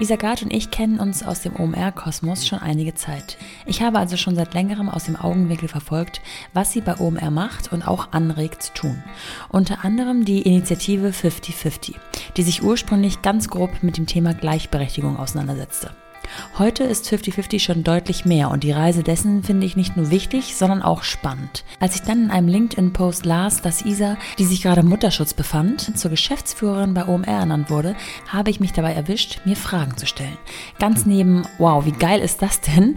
Isagard und ich kennen uns aus dem OMR-Kosmos schon einige Zeit. Ich habe also schon seit längerem aus dem Augenwinkel verfolgt, was sie bei OMR macht und auch anregt zu tun. Unter anderem die Initiative 50-50, die sich ursprünglich ganz grob mit dem Thema Gleichberechtigung auseinandersetzte. Heute ist 50-50 schon deutlich mehr und die Reise dessen finde ich nicht nur wichtig, sondern auch spannend. Als ich dann in einem LinkedIn-Post las, dass Isa, die sich gerade im Mutterschutz befand, zur Geschäftsführerin bei OMR ernannt wurde, habe ich mich dabei erwischt, mir Fragen zu stellen. Ganz neben, wow, wie geil ist das denn,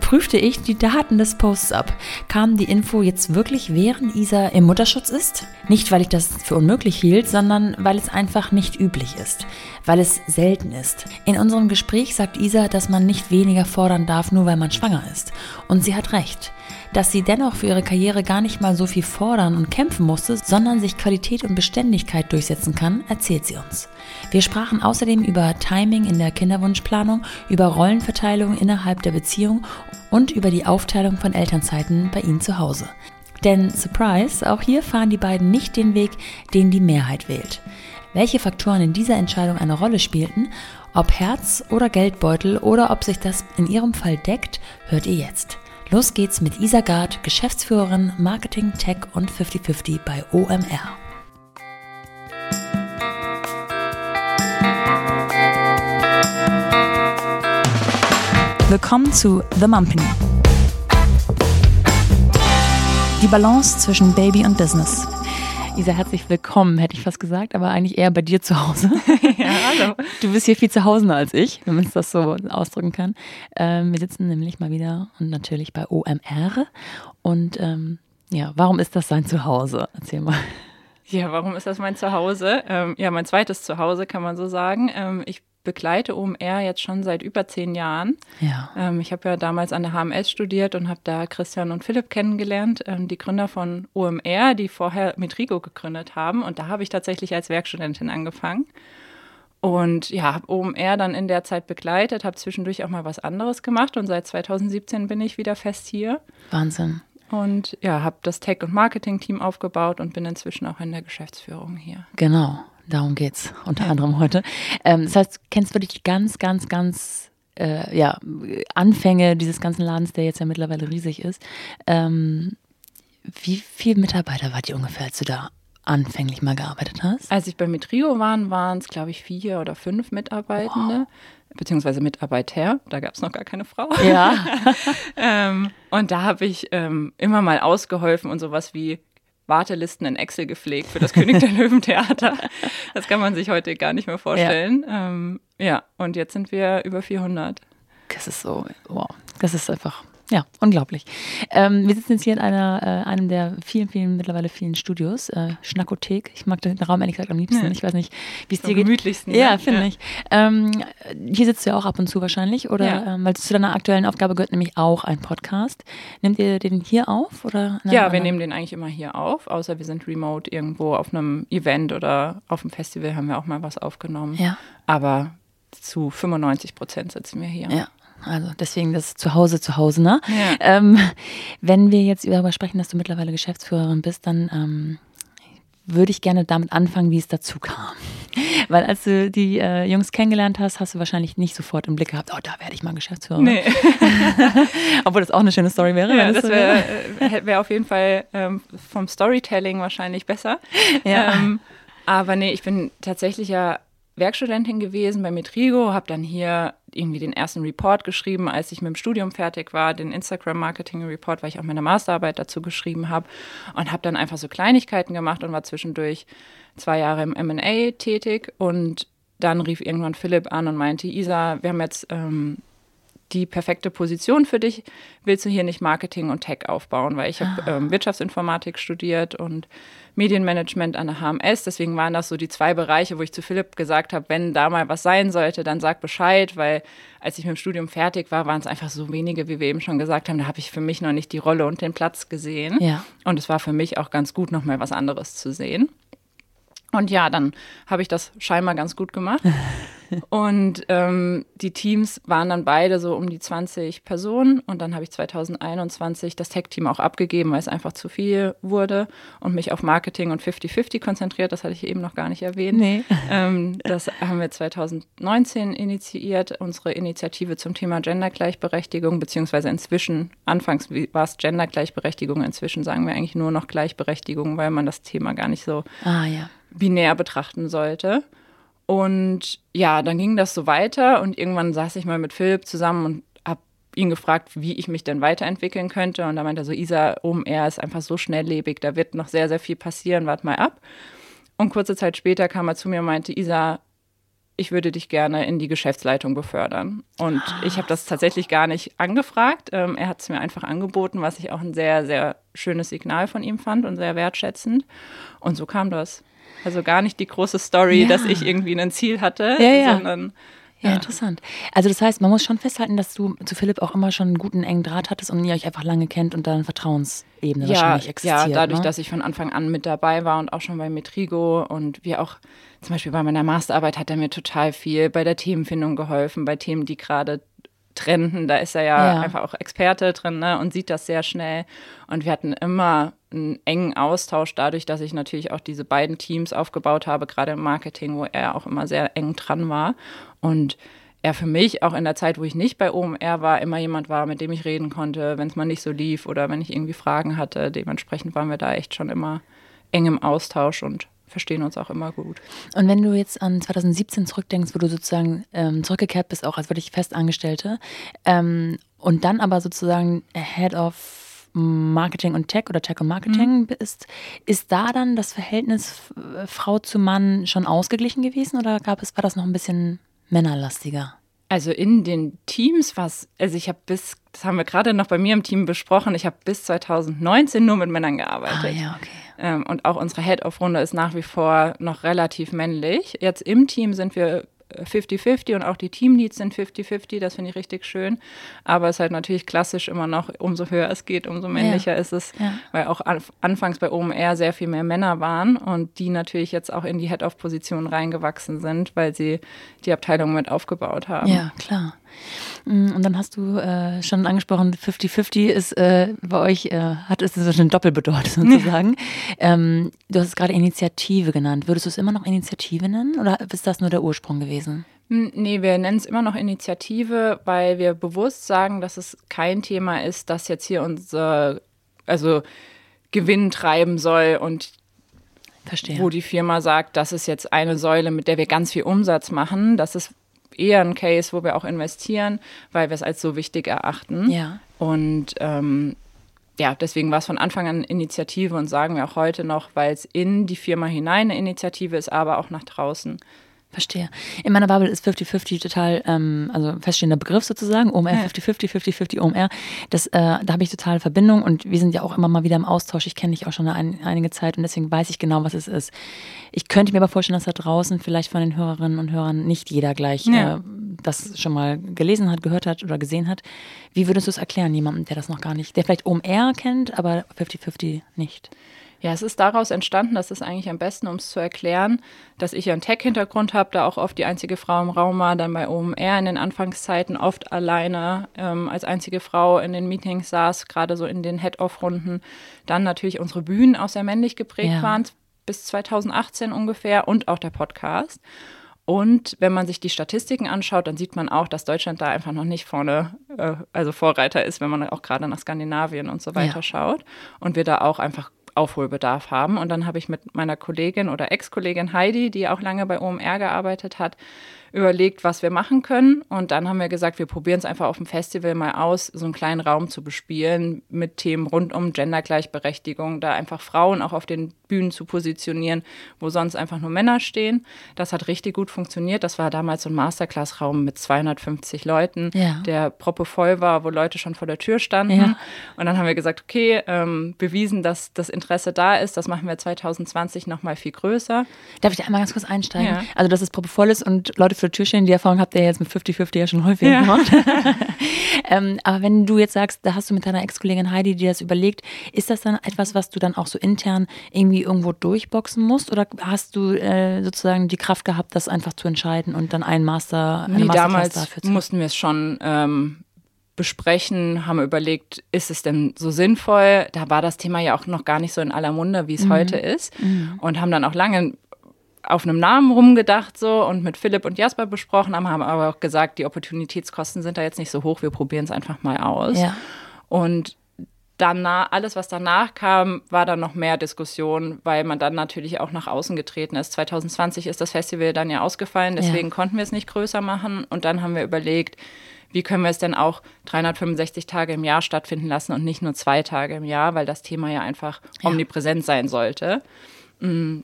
prüfte ich die Daten des Posts ab. Kam die Info jetzt wirklich, während Isa im Mutterschutz ist? Nicht, weil ich das für unmöglich hielt, sondern weil es einfach nicht üblich ist, weil es selten ist. In unserem Gespräch sagt Isa, Lisa, dass man nicht weniger fordern darf, nur weil man schwanger ist. Und sie hat recht. Dass sie dennoch für ihre Karriere gar nicht mal so viel fordern und kämpfen musste, sondern sich Qualität und Beständigkeit durchsetzen kann, erzählt sie uns. Wir sprachen außerdem über Timing in der Kinderwunschplanung, über Rollenverteilung innerhalb der Beziehung und über die Aufteilung von Elternzeiten bei ihnen zu Hause. Denn, surprise, auch hier fahren die beiden nicht den Weg, den die Mehrheit wählt. Welche Faktoren in dieser Entscheidung eine Rolle spielten ob Herz oder Geldbeutel oder ob sich das in Ihrem Fall deckt, hört ihr jetzt. Los geht's mit Isa Gard, Geschäftsführerin Marketing, Tech und 5050 bei OMR. Willkommen zu The Mumpany. Die Balance zwischen Baby und Business. Isa, herzlich willkommen, hätte ich fast gesagt, aber eigentlich eher bei dir zu Hause. ja, hallo. Du bist hier viel zu Hause als ich, wenn man es das so ausdrücken kann. Ähm, wir sitzen nämlich mal wieder und natürlich bei OMR. Und ähm, ja, warum ist das sein Zuhause? Erzähl mal. Ja, warum ist das mein Zuhause? Ähm, ja, mein zweites Zuhause kann man so sagen. Ähm, ich begleite OMR jetzt schon seit über zehn Jahren. Ja. Ähm, ich habe ja damals an der HMS studiert und habe da Christian und Philipp kennengelernt, ähm, die Gründer von OMR, die vorher Metrigo gegründet haben. Und da habe ich tatsächlich als Werkstudentin angefangen. Und ja, habe OMR dann in der Zeit begleitet, habe zwischendurch auch mal was anderes gemacht und seit 2017 bin ich wieder fest hier. Wahnsinn. Und ja, habe das Tech- und Marketing-Team aufgebaut und bin inzwischen auch in der Geschäftsführung hier. Genau. Darum geht's unter ja. anderem heute. Ähm, das heißt, du kennst wirklich ganz, ganz, ganz äh, ja, Anfänge dieses ganzen Ladens, der jetzt ja mittlerweile riesig ist. Ähm, wie viele Mitarbeiter wart ihr ungefähr, als du da anfänglich mal gearbeitet hast? Als ich bei Metrio war, waren es, glaube ich, vier oder fünf Mitarbeitende. Wow. Beziehungsweise Mitarbeiter, da gab es noch gar keine Frau. Ja. ähm, und da habe ich ähm, immer mal ausgeholfen und sowas wie Wartelisten in Excel gepflegt für das König der Löwen Theater. Das kann man sich heute gar nicht mehr vorstellen. Ja, ähm, ja. und jetzt sind wir über 400. Das ist so, wow, das ist einfach ja, unglaublich. Ähm, wir sitzen jetzt hier in einer, äh, einem der vielen, vielen, mittlerweile vielen Studios, äh, Schnackothek. Ich mag den Raum ehrlich gesagt am liebsten. Ja. Ich weiß nicht, wie es dir geht. gemütlichsten. Ja, ne? finde ja. ich. Ähm, hier sitzt du ja auch ab und zu wahrscheinlich, oder? Ja. Ähm, weil zu deiner aktuellen Aufgabe gehört nämlich auch ein Podcast. Nehmt ihr den hier auf? Oder ja, anderen? wir nehmen den eigentlich immer hier auf, außer wir sind remote irgendwo auf einem Event oder auf einem Festival haben wir auch mal was aufgenommen. Ja. Aber zu 95 Prozent sitzen wir hier. Ja. Also deswegen das Zuhause zu Hause, ne? Ja. Ähm, wenn wir jetzt darüber sprechen, dass du mittlerweile Geschäftsführerin bist, dann ähm, würde ich gerne damit anfangen, wie es dazu kam. Weil als du die äh, Jungs kennengelernt hast, hast du wahrscheinlich nicht sofort im Blick gehabt, oh, da werde ich mal Geschäftsführerin. Nee. Obwohl das auch eine schöne Story wäre. Ja, das wäre wär, wär auf jeden Fall ähm, vom Storytelling wahrscheinlich besser. Ja. Ähm, aber nee, ich bin tatsächlich ja Werkstudentin gewesen bei Metrigo, habe dann hier irgendwie den ersten Report geschrieben, als ich mit dem Studium fertig war, den Instagram Marketing Report, weil ich auch meine Masterarbeit dazu geschrieben habe und habe dann einfach so Kleinigkeiten gemacht und war zwischendurch zwei Jahre im M&A tätig. Und dann rief irgendwann Philipp an und meinte, Isa, wir haben jetzt ähm, die perfekte Position für dich. Willst du hier nicht Marketing und Tech aufbauen? Weil ich habe ah. ähm, Wirtschaftsinformatik studiert und Medienmanagement an der HMS. Deswegen waren das so die zwei Bereiche, wo ich zu Philipp gesagt habe, wenn da mal was sein sollte, dann sag Bescheid, weil als ich mit dem Studium fertig war, waren es einfach so wenige, wie wir eben schon gesagt haben. Da habe ich für mich noch nicht die Rolle und den Platz gesehen. Ja. Und es war für mich auch ganz gut, noch mal was anderes zu sehen. Und ja, dann habe ich das scheinbar ganz gut gemacht. und ähm, die Teams waren dann beide so um die 20 Personen. Und dann habe ich 2021 das Tech-Team auch abgegeben, weil es einfach zu viel wurde und mich auf Marketing und 50-50 konzentriert. Das hatte ich eben noch gar nicht erwähnt. Nee. Ähm, das haben wir 2019 initiiert, unsere Initiative zum Thema Gendergleichberechtigung, beziehungsweise inzwischen, anfangs war es Gendergleichberechtigung, inzwischen sagen wir eigentlich nur noch Gleichberechtigung, weil man das Thema gar nicht so ah, ja. binär betrachten sollte. Und ja, dann ging das so weiter und irgendwann saß ich mal mit Philipp zusammen und habe ihn gefragt, wie ich mich denn weiterentwickeln könnte. Und da meinte er so, Isa, OMR ist einfach so schnelllebig, da wird noch sehr, sehr viel passieren, wart mal ab. Und kurze Zeit später kam er zu mir und meinte, Isa, ich würde dich gerne in die Geschäftsleitung befördern. Und ah, ich habe das tatsächlich gar nicht angefragt. Ähm, er hat es mir einfach angeboten, was ich auch ein sehr, sehr schönes Signal von ihm fand und sehr wertschätzend. Und so kam das. Also gar nicht die große Story, ja. dass ich irgendwie ein Ziel hatte, ja, ja. sondern ja, interessant. Also das heißt, man muss schon festhalten, dass du zu Philipp auch immer schon einen guten engen Draht hattest und ihr euch einfach lange kennt und da eine Vertrauensebene ja, wahrscheinlich existiert. Ja, dadurch, ne? dass ich von Anfang an mit dabei war und auch schon bei Metrigo und wir auch, zum Beispiel bei meiner Masterarbeit hat er mir total viel bei der Themenfindung geholfen, bei Themen, die gerade trenden. Da ist er ja, ja, einfach auch Experte drin ne, und sieht das sehr schnell. Und wir hatten immer einen engen Austausch dadurch, dass ich natürlich auch diese beiden Teams aufgebaut habe, gerade im Marketing, wo er auch immer sehr eng dran war. Und er für mich auch in der Zeit, wo ich nicht bei OMR war, immer jemand war, mit dem ich reden konnte, wenn es mal nicht so lief oder wenn ich irgendwie Fragen hatte. Dementsprechend waren wir da echt schon immer eng im Austausch und verstehen uns auch immer gut. Und wenn du jetzt an 2017 zurückdenkst, wo du sozusagen ähm, zurückgekehrt bist, auch als wirklich Festangestellte, ähm, und dann aber sozusagen Head of Marketing und Tech oder Tech und Marketing mhm. bist, ist da dann das Verhältnis äh, Frau zu Mann schon ausgeglichen gewesen oder gab es, war das noch ein bisschen männerlastiger? Also in den Teams was, also ich habe bis, das haben wir gerade noch bei mir im Team besprochen, ich habe bis 2019 nur mit Männern gearbeitet. Ah, ja, okay. Ähm, und auch unsere Head-Off-Runde ist nach wie vor noch relativ männlich. Jetzt im Team sind wir 50-50 und auch die Teamleads sind 50-50, das finde ich richtig schön. Aber es ist halt natürlich klassisch immer noch, umso höher es geht, umso männlicher ja. ist es, ja. weil auch anfangs bei OMR sehr viel mehr Männer waren und die natürlich jetzt auch in die Head-Off-Position reingewachsen sind, weil sie die Abteilung mit aufgebaut haben. Ja, klar. Mm, und dann hast du äh, schon angesprochen, 50-50 ist äh, bei euch, äh, hat es so eine Doppelbedeutung sozusagen. ähm, du hast es gerade Initiative genannt. Würdest du es immer noch Initiative nennen oder ist das nur der Ursprung gewesen? Nee, wir nennen es immer noch Initiative, weil wir bewusst sagen, dass es kein Thema ist, das jetzt hier unser, also Gewinn treiben soll und Verstehe. wo die Firma sagt, das ist jetzt eine Säule, mit der wir ganz viel Umsatz machen. Das ist eher ein Case, wo wir auch investieren, weil wir es als so wichtig erachten. Ja. Und ähm, ja, deswegen war es von Anfang an Initiative und sagen wir auch heute noch, weil es in die Firma hinein eine Initiative ist, aber auch nach draußen. Verstehe. In meiner Bubble ist 50-50 total, ähm, also feststehender Begriff sozusagen, OMR 50-50, 50-50 OMR. Das, äh, da habe ich total Verbindung und wir sind ja auch immer mal wieder im Austausch. Ich kenne dich auch schon eine, einige Zeit und deswegen weiß ich genau, was es ist. Ich könnte mir aber vorstellen, dass da draußen vielleicht von den Hörerinnen und Hörern nicht jeder gleich ja. äh, das schon mal gelesen hat, gehört hat oder gesehen hat. Wie würdest du es erklären, jemandem, der das noch gar nicht, der vielleicht OMR kennt, aber 50-50 nicht? Ja, es ist daraus entstanden, das ist eigentlich am besten, um es zu erklären, dass ich einen Tech-Hintergrund habe, da auch oft die einzige Frau im Raum war, dann bei OMR in den Anfangszeiten oft alleine ähm, als einzige Frau in den Meetings saß, gerade so in den Head-Off-Runden. Dann natürlich unsere Bühnen auch sehr männlich geprägt ja. waren, bis 2018 ungefähr und auch der Podcast. Und wenn man sich die Statistiken anschaut, dann sieht man auch, dass Deutschland da einfach noch nicht vorne, äh, also Vorreiter ist, wenn man auch gerade nach Skandinavien und so weiter ja. schaut. Und wir da auch einfach Aufholbedarf haben. Und dann habe ich mit meiner Kollegin oder Ex-Kollegin Heidi, die auch lange bei OMR gearbeitet hat, überlegt, was wir machen können. Und dann haben wir gesagt, wir probieren es einfach auf dem Festival mal aus, so einen kleinen Raum zu bespielen mit Themen rund um Gendergleichberechtigung, da einfach Frauen auch auf den Bühnen zu positionieren, wo sonst einfach nur Männer stehen. Das hat richtig gut funktioniert. Das war damals so ein Masterclass-Raum mit 250 Leuten, ja. der proppevoll war, wo Leute schon vor der Tür standen. Ja. Und dann haben wir gesagt, okay, ähm, bewiesen, dass das Interesse da ist. Das machen wir 2020 nochmal viel größer. Darf ich da einmal ganz kurz einsteigen? Ja. Also, dass es proppevoll ist und Leute für Tür stehen, die Erfahrung habt ihr jetzt mit 50-50 ja schon häufig ja. gemacht. ähm, aber wenn du jetzt sagst, da hast du mit deiner Ex-Kollegin Heidi dir das überlegt, ist das dann etwas, was du dann auch so intern irgendwie irgendwo durchboxen musst? Oder hast du äh, sozusagen die Kraft gehabt, das einfach zu entscheiden und dann einen Master, eine nee, damals dafür zu mussten wir es schon ähm, besprechen, haben überlegt, ist es denn so sinnvoll? Da war das Thema ja auch noch gar nicht so in aller Munde, wie es mhm. heute ist. Mhm. Und haben dann auch lange auf einem Namen rumgedacht so und mit Philipp und Jasper besprochen, haben, haben aber auch gesagt, die Opportunitätskosten sind da jetzt nicht so hoch, wir probieren es einfach mal aus. Ja. Und danach, alles, was danach kam, war dann noch mehr Diskussion, weil man dann natürlich auch nach außen getreten ist. 2020 ist das Festival dann ja ausgefallen, deswegen ja. konnten wir es nicht größer machen. Und dann haben wir überlegt, wie können wir es denn auch 365 Tage im Jahr stattfinden lassen und nicht nur zwei Tage im Jahr, weil das Thema ja einfach ja. omnipräsent sein sollte. Mm.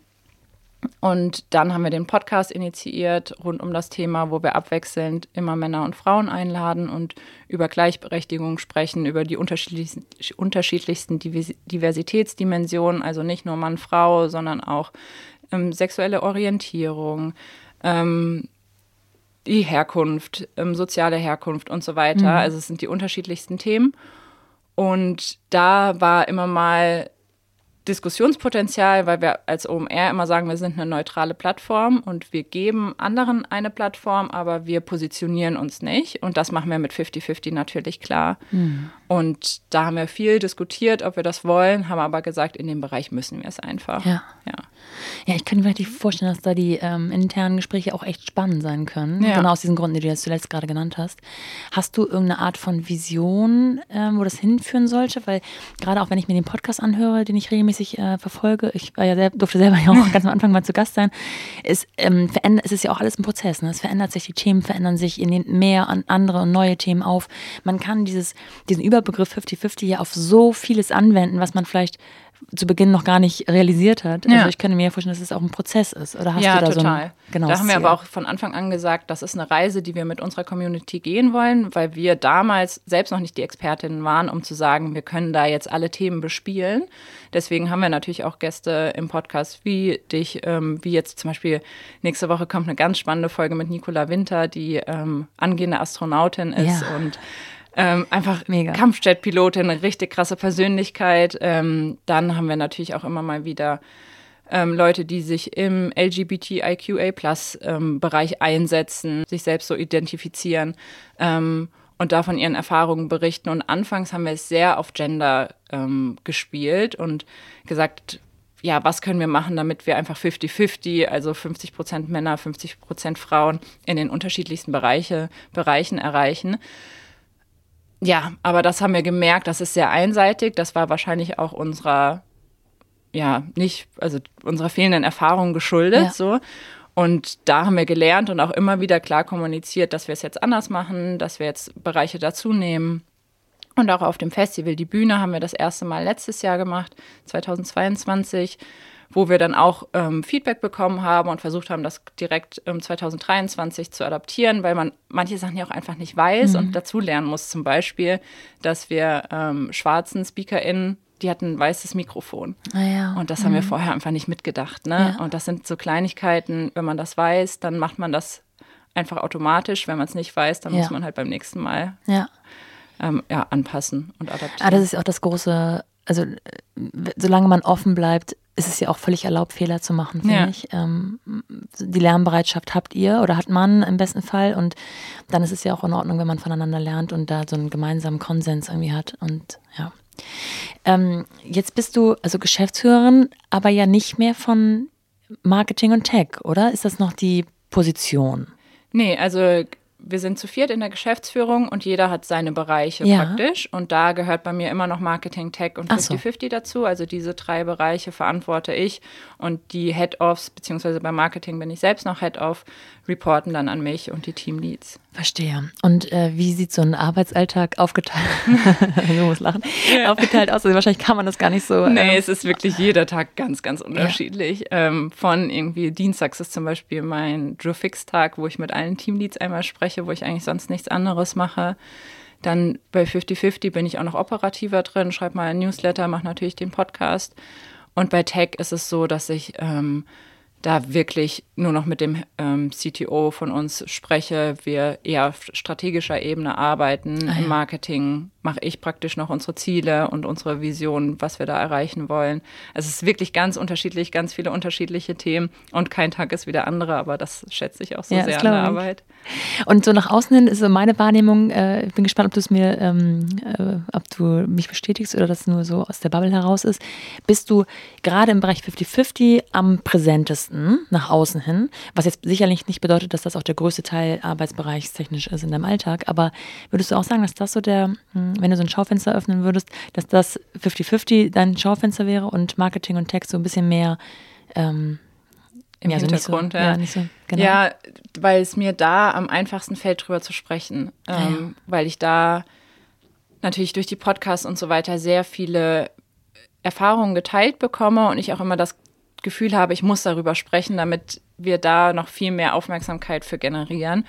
Und dann haben wir den Podcast initiiert rund um das Thema, wo wir abwechselnd immer Männer und Frauen einladen und über Gleichberechtigung sprechen, über die unterschiedlichsten, unterschiedlichsten Diversitätsdimensionen, also nicht nur Mann, Frau, sondern auch ähm, sexuelle Orientierung, ähm, die Herkunft, ähm, soziale Herkunft und so weiter. Mhm. Also es sind die unterschiedlichsten Themen. Und da war immer mal Diskussionspotenzial, weil wir als OMR immer sagen, wir sind eine neutrale Plattform und wir geben anderen eine Plattform, aber wir positionieren uns nicht. Und das machen wir mit 50-50 natürlich klar. Mhm. Und da haben wir viel diskutiert, ob wir das wollen, haben aber gesagt, in dem Bereich müssen wir es einfach. Ja. ja. Ja, ich kann mir wirklich vorstellen, dass da die ähm, internen Gespräche auch echt spannend sein können. Ja. Genau aus diesen Gründen, die du jetzt zuletzt gerade genannt hast. Hast du irgendeine Art von Vision, ähm, wo das hinführen sollte? Weil gerade auch wenn ich mir den Podcast anhöre, den ich regelmäßig äh, verfolge, ich war ja sehr, durfte selber ja auch ganz am Anfang mal zu Gast sein, ist, ähm, es ist ja auch alles ein Prozess. Ne? Es verändert sich, die Themen verändern sich, ihr nehmt mehr an andere und neue Themen auf. Man kann dieses, diesen Überbegriff 50-50 ja auf so vieles anwenden, was man vielleicht zu Beginn noch gar nicht realisiert hat. Also ich könnte mir vorstellen, dass es auch ein Prozess ist. Oder hast ja, du da total. so ein genau Da haben wir aber auch von Anfang an gesagt, das ist eine Reise, die wir mit unserer Community gehen wollen, weil wir damals selbst noch nicht die Expertinnen waren, um zu sagen, wir können da jetzt alle Themen bespielen. Deswegen haben wir natürlich auch Gäste im Podcast wie dich, ähm, wie jetzt zum Beispiel nächste Woche kommt eine ganz spannende Folge mit Nicola Winter, die ähm, angehende Astronautin ist ja. und ähm, einfach Mega. Kampfjetpilotin, eine richtig krasse Persönlichkeit. Ähm, dann haben wir natürlich auch immer mal wieder ähm, Leute, die sich im LGBTIQA-Plus-Bereich ähm, einsetzen, sich selbst so identifizieren ähm, und da von ihren Erfahrungen berichten. Und anfangs haben wir es sehr auf Gender ähm, gespielt und gesagt, ja, was können wir machen, damit wir einfach 50-50, also 50 Prozent Männer, 50 Prozent Frauen in den unterschiedlichsten Bereiche, Bereichen erreichen. Ja, aber das haben wir gemerkt, das ist sehr einseitig. Das war wahrscheinlich auch unserer, ja, nicht, also unserer fehlenden Erfahrung geschuldet. Ja. So. Und da haben wir gelernt und auch immer wieder klar kommuniziert, dass wir es jetzt anders machen, dass wir jetzt Bereiche dazu nehmen. Und auch auf dem Festival, die Bühne haben wir das erste Mal letztes Jahr gemacht, 2022 wo wir dann auch ähm, Feedback bekommen haben und versucht haben, das direkt ähm, 2023 zu adaptieren, weil man manche Sachen ja auch einfach nicht weiß mhm. und dazulernen muss. Zum Beispiel, dass wir ähm, schwarzen SpeakerInnen die hatten ein weißes Mikrofon. Ah, ja. Und das haben wir mhm. vorher einfach nicht mitgedacht. Ne? Ja. Und das sind so Kleinigkeiten, wenn man das weiß, dann macht man das einfach automatisch. Wenn man es nicht weiß, dann ja. muss man halt beim nächsten Mal. Ähm, ja, anpassen und adaptieren. Ah, das ist auch das große, also solange man offen bleibt, ist es ja auch völlig erlaubt, Fehler zu machen, finde ja. ich. Ähm, die Lernbereitschaft habt ihr oder hat man im besten Fall und dann ist es ja auch in Ordnung, wenn man voneinander lernt und da so einen gemeinsamen Konsens irgendwie hat und ja. Ähm, jetzt bist du also Geschäftsführerin, aber ja nicht mehr von Marketing und Tech, oder? Ist das noch die Position? Nee, also wir sind zu viert in der Geschäftsführung und jeder hat seine Bereiche ja. praktisch. Und da gehört bei mir immer noch Marketing, Tech und 50-50 so. dazu. Also diese drei Bereiche verantworte ich. Und die Head-Offs, beziehungsweise beim Marketing bin ich selbst noch Head-Off, reporten dann an mich und die Teamleads. Verstehe. Und äh, wie sieht so ein Arbeitsalltag aufgeteilt, du musst lachen, ja. aufgeteilt aus? Also wahrscheinlich kann man das gar nicht so. Nee, ähm, es ist wirklich jeder Tag ganz, ganz unterschiedlich. Ja. Ähm, von irgendwie Dienstags ist zum Beispiel mein Drew Fix Tag, wo ich mit allen Teamleads einmal spreche, wo ich eigentlich sonst nichts anderes mache. Dann bei 50-50 bin ich auch noch operativer drin, schreibe mal ein Newsletter, mache natürlich den Podcast. Und bei Tech ist es so, dass ich ähm, da wirklich nur noch mit dem ähm, CTO von uns spreche, wir eher auf strategischer Ebene arbeiten. Ah, ja. Im Marketing mache ich praktisch noch unsere Ziele und unsere Vision, was wir da erreichen wollen. Es ist wirklich ganz unterschiedlich, ganz viele unterschiedliche Themen und kein Tag ist wie der andere, aber das schätze ich auch so ja, sehr an der Arbeit. Und so nach außen hin ist so meine Wahrnehmung, äh, ich bin gespannt, ob du es mir, ähm, äh, ob du mich bestätigst oder das nur so aus der Bubble heraus ist. Bist du gerade im Bereich 50-50 am präsentesten nach außen hin, was jetzt sicherlich nicht bedeutet, dass das auch der größte Teil arbeitsbereichstechnisch ist in deinem Alltag, aber würdest du auch sagen, dass das so der, hm, wenn du so ein Schaufenster öffnen würdest, dass das 50-50 dein Schaufenster wäre und Marketing und Text so ein bisschen mehr ähm, im ja, Hintergrund, so, ja. Ja, so, genau. ja, weil es mir da am einfachsten fällt, drüber zu sprechen. Ah, ähm. Weil ich da natürlich durch die Podcasts und so weiter sehr viele Erfahrungen geteilt bekomme und ich auch immer das Gefühl habe, ich muss darüber sprechen, damit wir da noch viel mehr Aufmerksamkeit für generieren.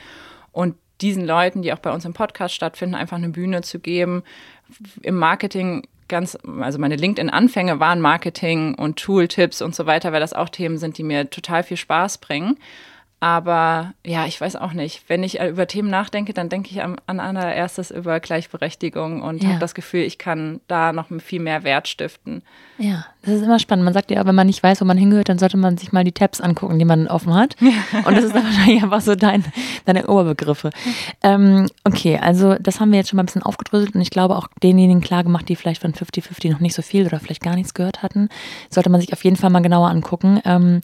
Und diesen Leuten, die auch bei uns im Podcast stattfinden, einfach eine Bühne zu geben. Im Marketing ganz, also meine LinkedIn-Anfänge waren Marketing und Tool-Tipps und so weiter, weil das auch Themen sind, die mir total viel Spaß bringen. Aber ja, ich weiß auch nicht. Wenn ich über Themen nachdenke, dann denke ich an, an allererstes über Gleichberechtigung und ja. habe das Gefühl, ich kann da noch viel mehr Wert stiften. Ja, das ist immer spannend. Man sagt ja, wenn man nicht weiß, wo man hingehört, dann sollte man sich mal die Tabs angucken, die man offen hat. Und das ist dann wahrscheinlich einfach so dein, deine Oberbegriffe. Ähm, okay, also das haben wir jetzt schon mal ein bisschen aufgedröselt und ich glaube auch denjenigen klar gemacht, die vielleicht von 50-50 noch nicht so viel oder vielleicht gar nichts gehört hatten, sollte man sich auf jeden Fall mal genauer angucken. Ähm,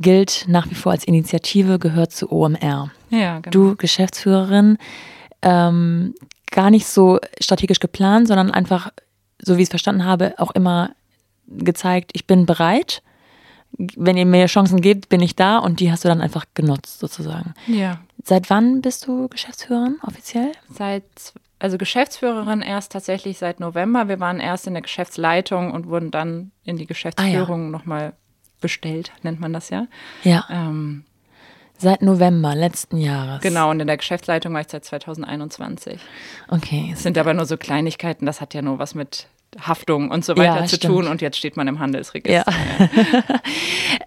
gilt nach wie vor als Initiative, gehört zu OMR. Ja, genau. Du, Geschäftsführerin, ähm, gar nicht so strategisch geplant, sondern einfach, so wie ich es verstanden habe, auch immer gezeigt, ich bin bereit. Wenn ihr mir Chancen gebt, bin ich da und die hast du dann einfach genutzt, sozusagen. Ja. Seit wann bist du Geschäftsführerin offiziell? Seit also Geschäftsführerin erst tatsächlich seit November. Wir waren erst in der Geschäftsleitung und wurden dann in die Geschäftsführung ah, ja. nochmal bestellt, nennt man das ja. Ja. Ähm, seit November letzten Jahres. Genau, und in der Geschäftsleitung war ich seit 2021. Okay. Es sind aber nur so Kleinigkeiten, das hat ja nur was mit Haftung und so weiter ja, zu stimmt. tun und jetzt steht man im Handelsregister. Ja.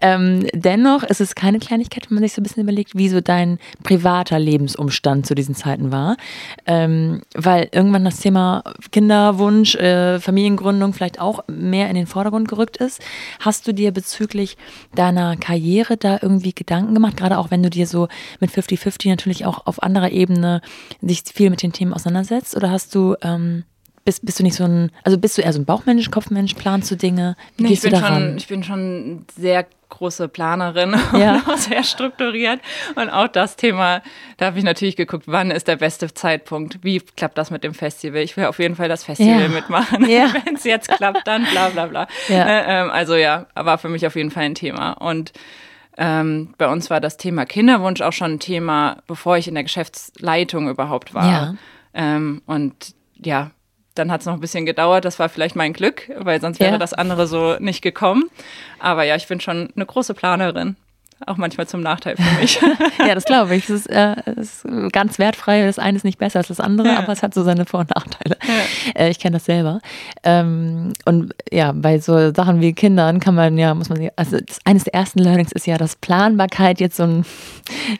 ähm, dennoch ist es keine Kleinigkeit, wenn man sich so ein bisschen überlegt, wie so dein privater Lebensumstand zu diesen Zeiten war. Ähm, weil irgendwann das Thema Kinderwunsch, äh, Familiengründung vielleicht auch mehr in den Vordergrund gerückt ist. Hast du dir bezüglich deiner Karriere da irgendwie Gedanken gemacht, gerade auch wenn du dir so mit 50-50 natürlich auch auf anderer Ebene sich viel mit den Themen auseinandersetzt? Oder hast du ähm, bist, bist du nicht so ein, also bist du eher so ein Bauchmensch, Kopfmensch, planst du Dinge? Wie nee, gehst ich, bin du daran? Schon, ich bin schon sehr große Planerin ja. und auch sehr strukturiert. Und auch das Thema, da habe ich natürlich geguckt, wann ist der beste Zeitpunkt? Wie klappt das mit dem Festival? Ich will auf jeden Fall das Festival ja. mitmachen. Ja. Wenn es jetzt klappt, dann bla bla bla. Ja. Äh, ähm, also ja, war für mich auf jeden Fall ein Thema. Und ähm, bei uns war das Thema Kinderwunsch auch schon ein Thema, bevor ich in der Geschäftsleitung überhaupt war. Ähm, und ja, dann hat es noch ein bisschen gedauert. Das war vielleicht mein Glück, weil sonst wäre ja. das andere so nicht gekommen. Aber ja, ich bin schon eine große Planerin auch manchmal zum Nachteil für mich. ja, das glaube ich. Es ist, äh, ist, ganz wertfrei. Das eine ist nicht besser als das andere, ja. aber es hat so seine Vor- und Nachteile. Ja. Äh, ich kenne das selber. Ähm, und ja, bei so Sachen wie Kindern kann man ja, muss man, also eines der ersten Learnings ist ja, dass Planbarkeit jetzt so eine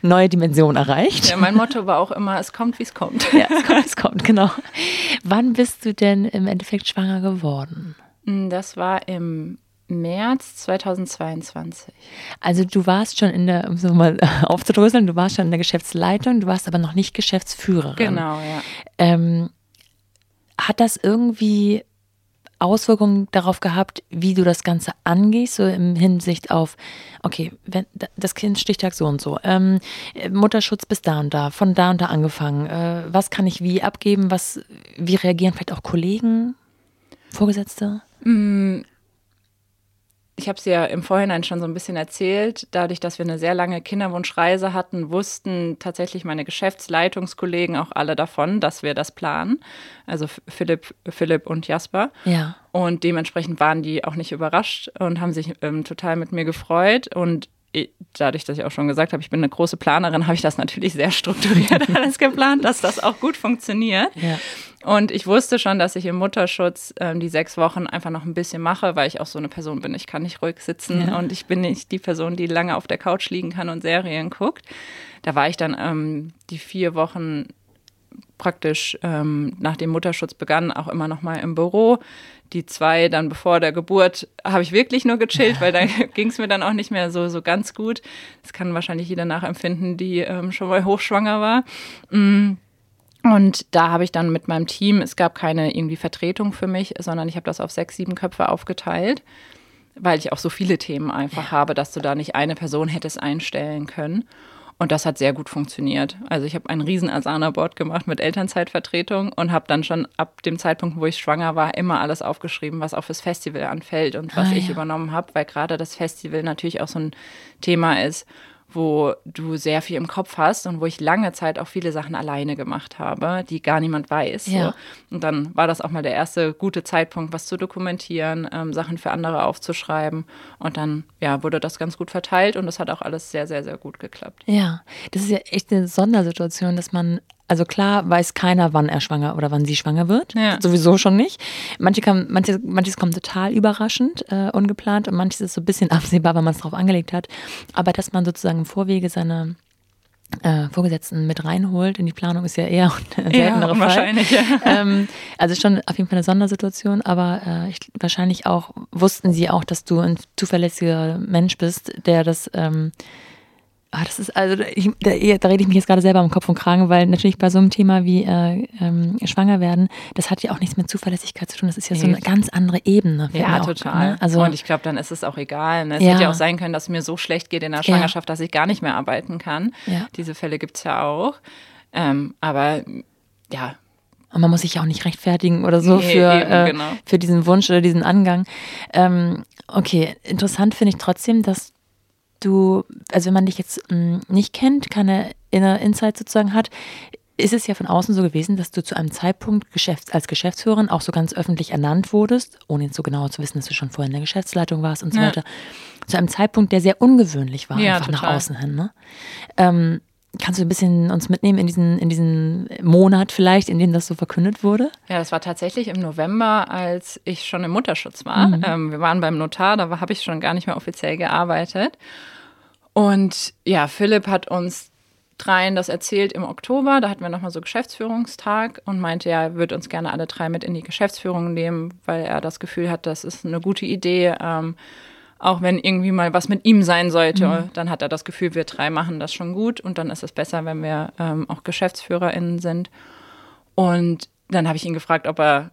neue Dimension erreicht. Ja, mein Motto war auch immer, es kommt, wie es kommt. ja, es kommt, wie es kommt, genau. Wann bist du denn im Endeffekt schwanger geworden? Das war im März 2022. Also du warst schon in der, um so mal aufzudröseln, du warst schon in der Geschäftsleitung, du warst aber noch nicht Geschäftsführerin. Genau, ja. Ähm, hat das irgendwie Auswirkungen darauf gehabt, wie du das Ganze angehst, so im Hinsicht auf, okay, wenn das Kind Stichtag so und so, ähm, Mutterschutz bis da und da, von da und da angefangen, äh, was kann ich wie abgeben, was, wie reagieren vielleicht auch Kollegen, Vorgesetzte? Mm ich habe es ja im Vorhinein schon so ein bisschen erzählt, dadurch, dass wir eine sehr lange Kinderwunschreise hatten, wussten tatsächlich meine Geschäftsleitungskollegen auch alle davon, dass wir das planen. Also Philipp, Philipp und Jasper. Ja. Und dementsprechend waren die auch nicht überrascht und haben sich ähm, total mit mir gefreut. Und dadurch, dass ich auch schon gesagt habe, ich bin eine große Planerin, habe ich das natürlich sehr strukturiert alles geplant, dass das auch gut funktioniert. Ja. Und ich wusste schon, dass ich im Mutterschutz ähm, die sechs Wochen einfach noch ein bisschen mache, weil ich auch so eine Person bin. Ich kann nicht ruhig sitzen ja. und ich bin nicht die Person, die lange auf der Couch liegen kann und Serien guckt. Da war ich dann ähm, die vier Wochen praktisch ähm, nach dem Mutterschutz begann, auch immer noch mal im Büro. Die zwei dann bevor der Geburt habe ich wirklich nur gechillt, weil da ging es mir dann auch nicht mehr so, so ganz gut. Das kann wahrscheinlich jeder nachempfinden, die ähm, schon mal hochschwanger war. Mm. Und da habe ich dann mit meinem Team, es gab keine irgendwie Vertretung für mich, sondern ich habe das auf sechs, sieben Köpfe aufgeteilt, weil ich auch so viele Themen einfach ja. habe, dass du da nicht eine Person hättest einstellen können. Und das hat sehr gut funktioniert. Also ich habe ein riesen Asana-Board gemacht mit Elternzeitvertretung und habe dann schon ab dem Zeitpunkt, wo ich schwanger war, immer alles aufgeschrieben, was auch fürs Festival anfällt und was ah, ich ja. übernommen habe, weil gerade das Festival natürlich auch so ein Thema ist, wo du sehr viel im Kopf hast und wo ich lange Zeit auch viele Sachen alleine gemacht habe, die gar niemand weiß. Ja. So. Und dann war das auch mal der erste gute Zeitpunkt, was zu dokumentieren, ähm, Sachen für andere aufzuschreiben. Und dann ja, wurde das ganz gut verteilt und das hat auch alles sehr, sehr, sehr gut geklappt. Ja, das ist ja echt eine Sondersituation, dass man also klar weiß keiner, wann er schwanger oder wann sie schwanger wird. Ja. Sowieso schon nicht. Manche kann, manches, manches kommt total überraschend, äh, ungeplant und manches ist so ein bisschen absehbar, weil man es drauf angelegt hat. Aber dass man sozusagen im Vorwege seine äh, Vorgesetzten mit reinholt in die Planung ist ja eher ein seltenerer ja, Fall. Ja. Ähm, also schon auf jeden Fall eine Sondersituation, aber äh, ich, wahrscheinlich auch wussten sie auch, dass du ein zuverlässiger Mensch bist, der das ähm, Ah, das ist also, ich, da, da, rede ich mich jetzt gerade selber am Kopf und Kragen, weil natürlich bei so einem Thema wie äh, ähm, schwanger werden, das hat ja auch nichts mit Zuverlässigkeit zu tun. Das ist ja so eine ganz andere Ebene. Ja, total. Auch, ne? also, und ich glaube, dann ist es auch egal. Ne? Es ja. hätte ja auch sein können, dass es mir so schlecht geht in der Schwangerschaft, ja. dass ich gar nicht mehr arbeiten kann. Ja. Diese Fälle gibt es ja auch. Ähm, aber ja, und man muss sich ja auch nicht rechtfertigen oder so nee, für, eben, äh, genau. für diesen Wunsch oder diesen Angang. Ähm, okay, interessant finde ich trotzdem, dass du, also wenn man dich jetzt mh, mm, nicht kennt, keine Inner Insight sozusagen hat, ist es ja von außen so gewesen, dass du zu einem Zeitpunkt Geschäfts-, als Geschäftsführerin auch so ganz öffentlich ernannt wurdest, ohne jetzt so genau zu wissen, dass du schon vorher in der Geschäftsleitung warst und so ja. weiter. Zu einem Zeitpunkt, der sehr ungewöhnlich war, ja, einfach total. nach außen hin. Ne? Ähm, Kannst du ein bisschen uns mitnehmen in diesen, in diesen Monat vielleicht, in dem das so verkündet wurde? Ja, das war tatsächlich im November, als ich schon im Mutterschutz war. Mhm. Ähm, wir waren beim Notar, da habe ich schon gar nicht mehr offiziell gearbeitet. Und ja, Philipp hat uns dreien das erzählt im Oktober. Da hatten wir nochmal so Geschäftsführungstag und meinte, ja, er würde uns gerne alle drei mit in die Geschäftsführung nehmen, weil er das Gefühl hat, das ist eine gute Idee. Ähm, auch wenn irgendwie mal was mit ihm sein sollte, mhm. dann hat er das Gefühl, wir drei machen das schon gut und dann ist es besser, wenn wir ähm, auch GeschäftsführerInnen sind. Und dann habe ich ihn gefragt, ob er,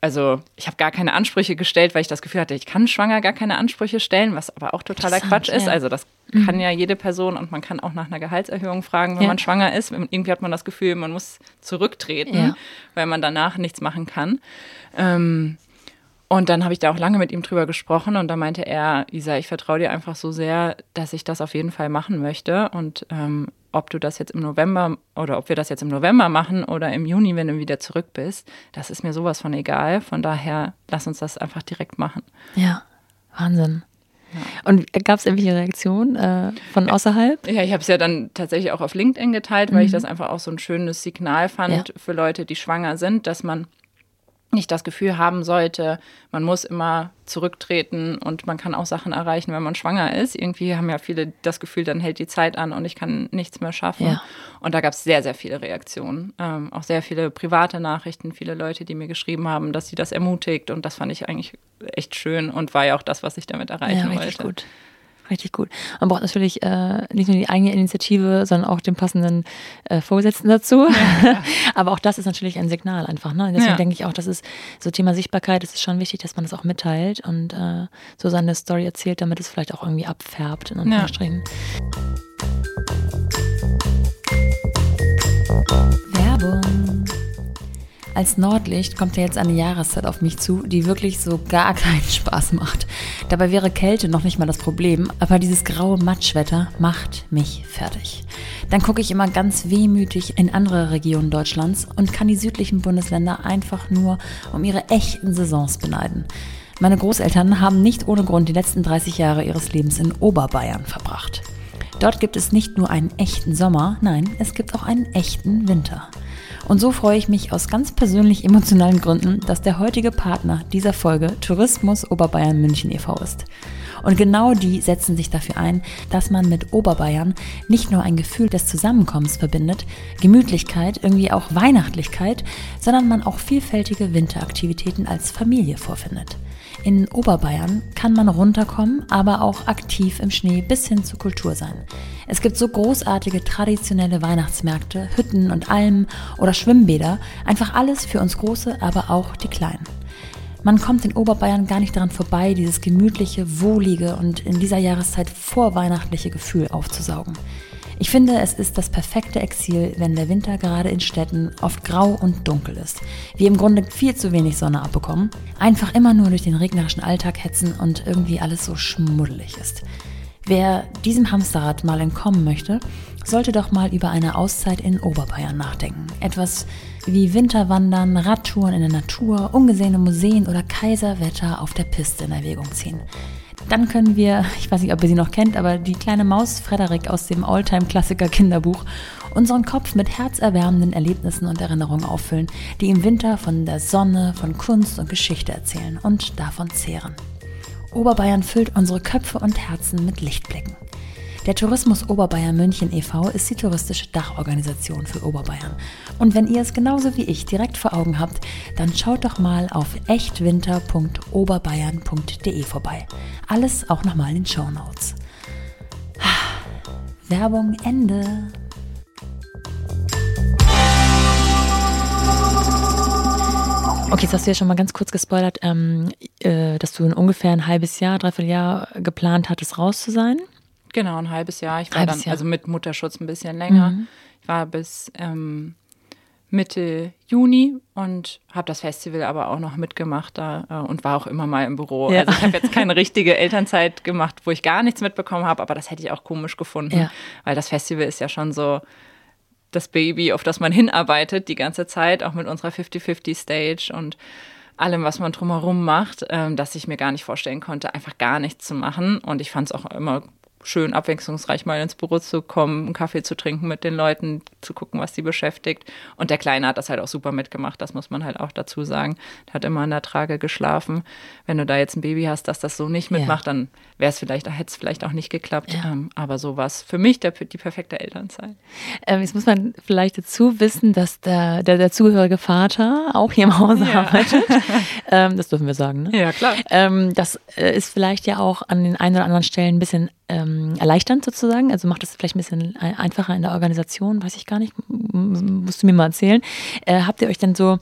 also ich habe gar keine Ansprüche gestellt, weil ich das Gefühl hatte, ich kann schwanger gar keine Ansprüche stellen, was aber auch totaler Quatsch ist. Ja. Also das mhm. kann ja jede Person und man kann auch nach einer Gehaltserhöhung fragen, wenn ja. man schwanger ist. Irgendwie hat man das Gefühl, man muss zurücktreten, ja. weil man danach nichts machen kann. Ähm, und dann habe ich da auch lange mit ihm drüber gesprochen und da meinte er, Isa, ich vertraue dir einfach so sehr, dass ich das auf jeden Fall machen möchte. Und ähm, ob du das jetzt im November oder ob wir das jetzt im November machen oder im Juni, wenn du wieder zurück bist, das ist mir sowas von egal. Von daher lass uns das einfach direkt machen. Ja, Wahnsinn. Ja. Und gab es irgendwelche Reaktionen äh, von außerhalb? Ja, ich habe es ja dann tatsächlich auch auf LinkedIn geteilt, weil mhm. ich das einfach auch so ein schönes Signal fand ja. für Leute, die schwanger sind, dass man nicht das Gefühl haben sollte, man muss immer zurücktreten und man kann auch Sachen erreichen, wenn man schwanger ist. Irgendwie haben ja viele das Gefühl, dann hält die Zeit an und ich kann nichts mehr schaffen. Ja. Und da gab es sehr, sehr viele Reaktionen. Ähm, auch sehr viele private Nachrichten, viele Leute, die mir geschrieben haben, dass sie das ermutigt. Und das fand ich eigentlich echt schön und war ja auch das, was ich damit erreichen ja, wollte. Gut. Richtig gut. Man braucht natürlich äh, nicht nur die eigene Initiative, sondern auch den passenden äh, Vorgesetzten dazu. Ja, Aber auch das ist natürlich ein Signal einfach. Ne? deswegen ja. denke ich auch, das ist so Thema Sichtbarkeit, es ist schon wichtig, dass man das auch mitteilt und äh, so seine Story erzählt, damit es vielleicht auch irgendwie abfärbt, in Anführungsstrichen. Ja. Werbung. Als Nordlicht kommt ja jetzt eine Jahreszeit auf mich zu, die wirklich so gar keinen Spaß macht. Dabei wäre Kälte noch nicht mal das Problem, aber dieses graue Matschwetter macht mich fertig. Dann gucke ich immer ganz wehmütig in andere Regionen Deutschlands und kann die südlichen Bundesländer einfach nur um ihre echten Saisons beneiden. Meine Großeltern haben nicht ohne Grund die letzten 30 Jahre ihres Lebens in Oberbayern verbracht. Dort gibt es nicht nur einen echten Sommer, nein, es gibt auch einen echten Winter. Und so freue ich mich aus ganz persönlich emotionalen Gründen, dass der heutige Partner dieser Folge Tourismus Oberbayern München e.V. ist. Und genau die setzen sich dafür ein, dass man mit Oberbayern nicht nur ein Gefühl des Zusammenkommens verbindet, Gemütlichkeit, irgendwie auch Weihnachtlichkeit, sondern man auch vielfältige Winteraktivitäten als Familie vorfindet. In Oberbayern kann man runterkommen, aber auch aktiv im Schnee bis hin zur Kultur sein. Es gibt so großartige traditionelle Weihnachtsmärkte, Hütten und Almen oder Schwimmbäder, einfach alles für uns Große, aber auch die Kleinen. Man kommt in Oberbayern gar nicht daran vorbei, dieses gemütliche, wohlige und in dieser Jahreszeit vorweihnachtliche Gefühl aufzusaugen. Ich finde, es ist das perfekte Exil, wenn der Winter gerade in Städten oft grau und dunkel ist. Wir im Grunde viel zu wenig Sonne abbekommen, einfach immer nur durch den regnerischen Alltag hetzen und irgendwie alles so schmuddelig ist. Wer diesem Hamsterrad mal entkommen möchte, sollte doch mal über eine Auszeit in Oberbayern nachdenken. Etwas wie Winterwandern, Radtouren in der Natur, ungesehene Museen oder Kaiserwetter auf der Piste in Erwägung ziehen. Dann können wir, ich weiß nicht, ob ihr sie noch kennt, aber die kleine Maus Frederik aus dem Alltime-Klassiker Kinderbuch unseren Kopf mit herzerwärmenden Erlebnissen und Erinnerungen auffüllen, die im Winter von der Sonne, von Kunst und Geschichte erzählen und davon zehren. Oberbayern füllt unsere Köpfe und Herzen mit Lichtblicken. Der Tourismus Oberbayern München e.V. ist die touristische Dachorganisation für Oberbayern. Und wenn ihr es genauso wie ich direkt vor Augen habt, dann schaut doch mal auf echtwinter.oberbayern.de vorbei. Alles auch nochmal in den Show Notes. Werbung Ende. Okay, jetzt hast du ja schon mal ganz kurz gespoilert, ähm, äh, dass du in ungefähr ein halbes Jahr, dreiviertel Jahr geplant hattest, raus zu sein. Genau, ein halbes Jahr. Ich war halbes dann, Jahr. also mit Mutterschutz ein bisschen länger. Mhm. Ich war bis ähm, Mitte Juni und habe das Festival aber auch noch mitgemacht da äh, und war auch immer mal im Büro. Ja. Also ich habe jetzt keine richtige Elternzeit gemacht, wo ich gar nichts mitbekommen habe, aber das hätte ich auch komisch gefunden, ja. weil das Festival ist ja schon so das Baby, auf das man hinarbeitet die ganze Zeit, auch mit unserer 50-50 Stage und allem, was man drumherum macht, ähm, dass ich mir gar nicht vorstellen konnte, einfach gar nichts zu machen. Und ich fand es auch immer schön abwechslungsreich mal ins Büro zu kommen, einen Kaffee zu trinken mit den Leuten, zu gucken, was sie beschäftigt. Und der Kleine hat das halt auch super mitgemacht, das muss man halt auch dazu sagen. Der hat immer in der Trage geschlafen. Wenn du da jetzt ein Baby hast, das das so nicht mitmacht, ja. dann wäre es vielleicht, hätte es vielleicht auch nicht geklappt. Ja. Ähm, aber so war es für mich der, die perfekte Elternzeit. Ähm, jetzt muss man vielleicht dazu wissen, dass der, der, der zugehörige Vater auch hier im Hause ja. arbeitet. ähm, das dürfen wir sagen, ne? Ja, klar. Ähm, das äh, ist vielleicht ja auch an den einen oder anderen Stellen ein bisschen ähm, erleichternd sozusagen. Also macht das vielleicht ein bisschen einfacher in der Organisation, weiß ich gar nicht, musst du mir mal erzählen. Äh, habt ihr euch denn so,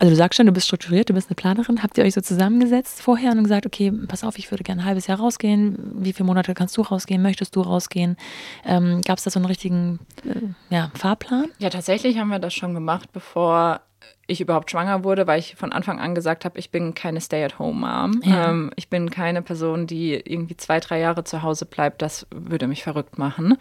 also du sagst schon, du bist strukturiert, du bist eine Planerin, habt ihr euch so zusammengesetzt vorher und gesagt, okay, pass auf, ich würde gerne ein halbes Jahr rausgehen, wie viele Monate kannst du rausgehen, möchtest du rausgehen? Ähm, Gab es da so einen richtigen äh, ja, Fahrplan? Ja, tatsächlich haben wir das schon gemacht, bevor ich überhaupt schwanger wurde, weil ich von Anfang an gesagt habe, ich bin keine Stay-at-home-Mom. Ja. Ähm, ich bin keine Person, die irgendwie zwei, drei Jahre zu Hause bleibt. Das würde mich verrückt machen.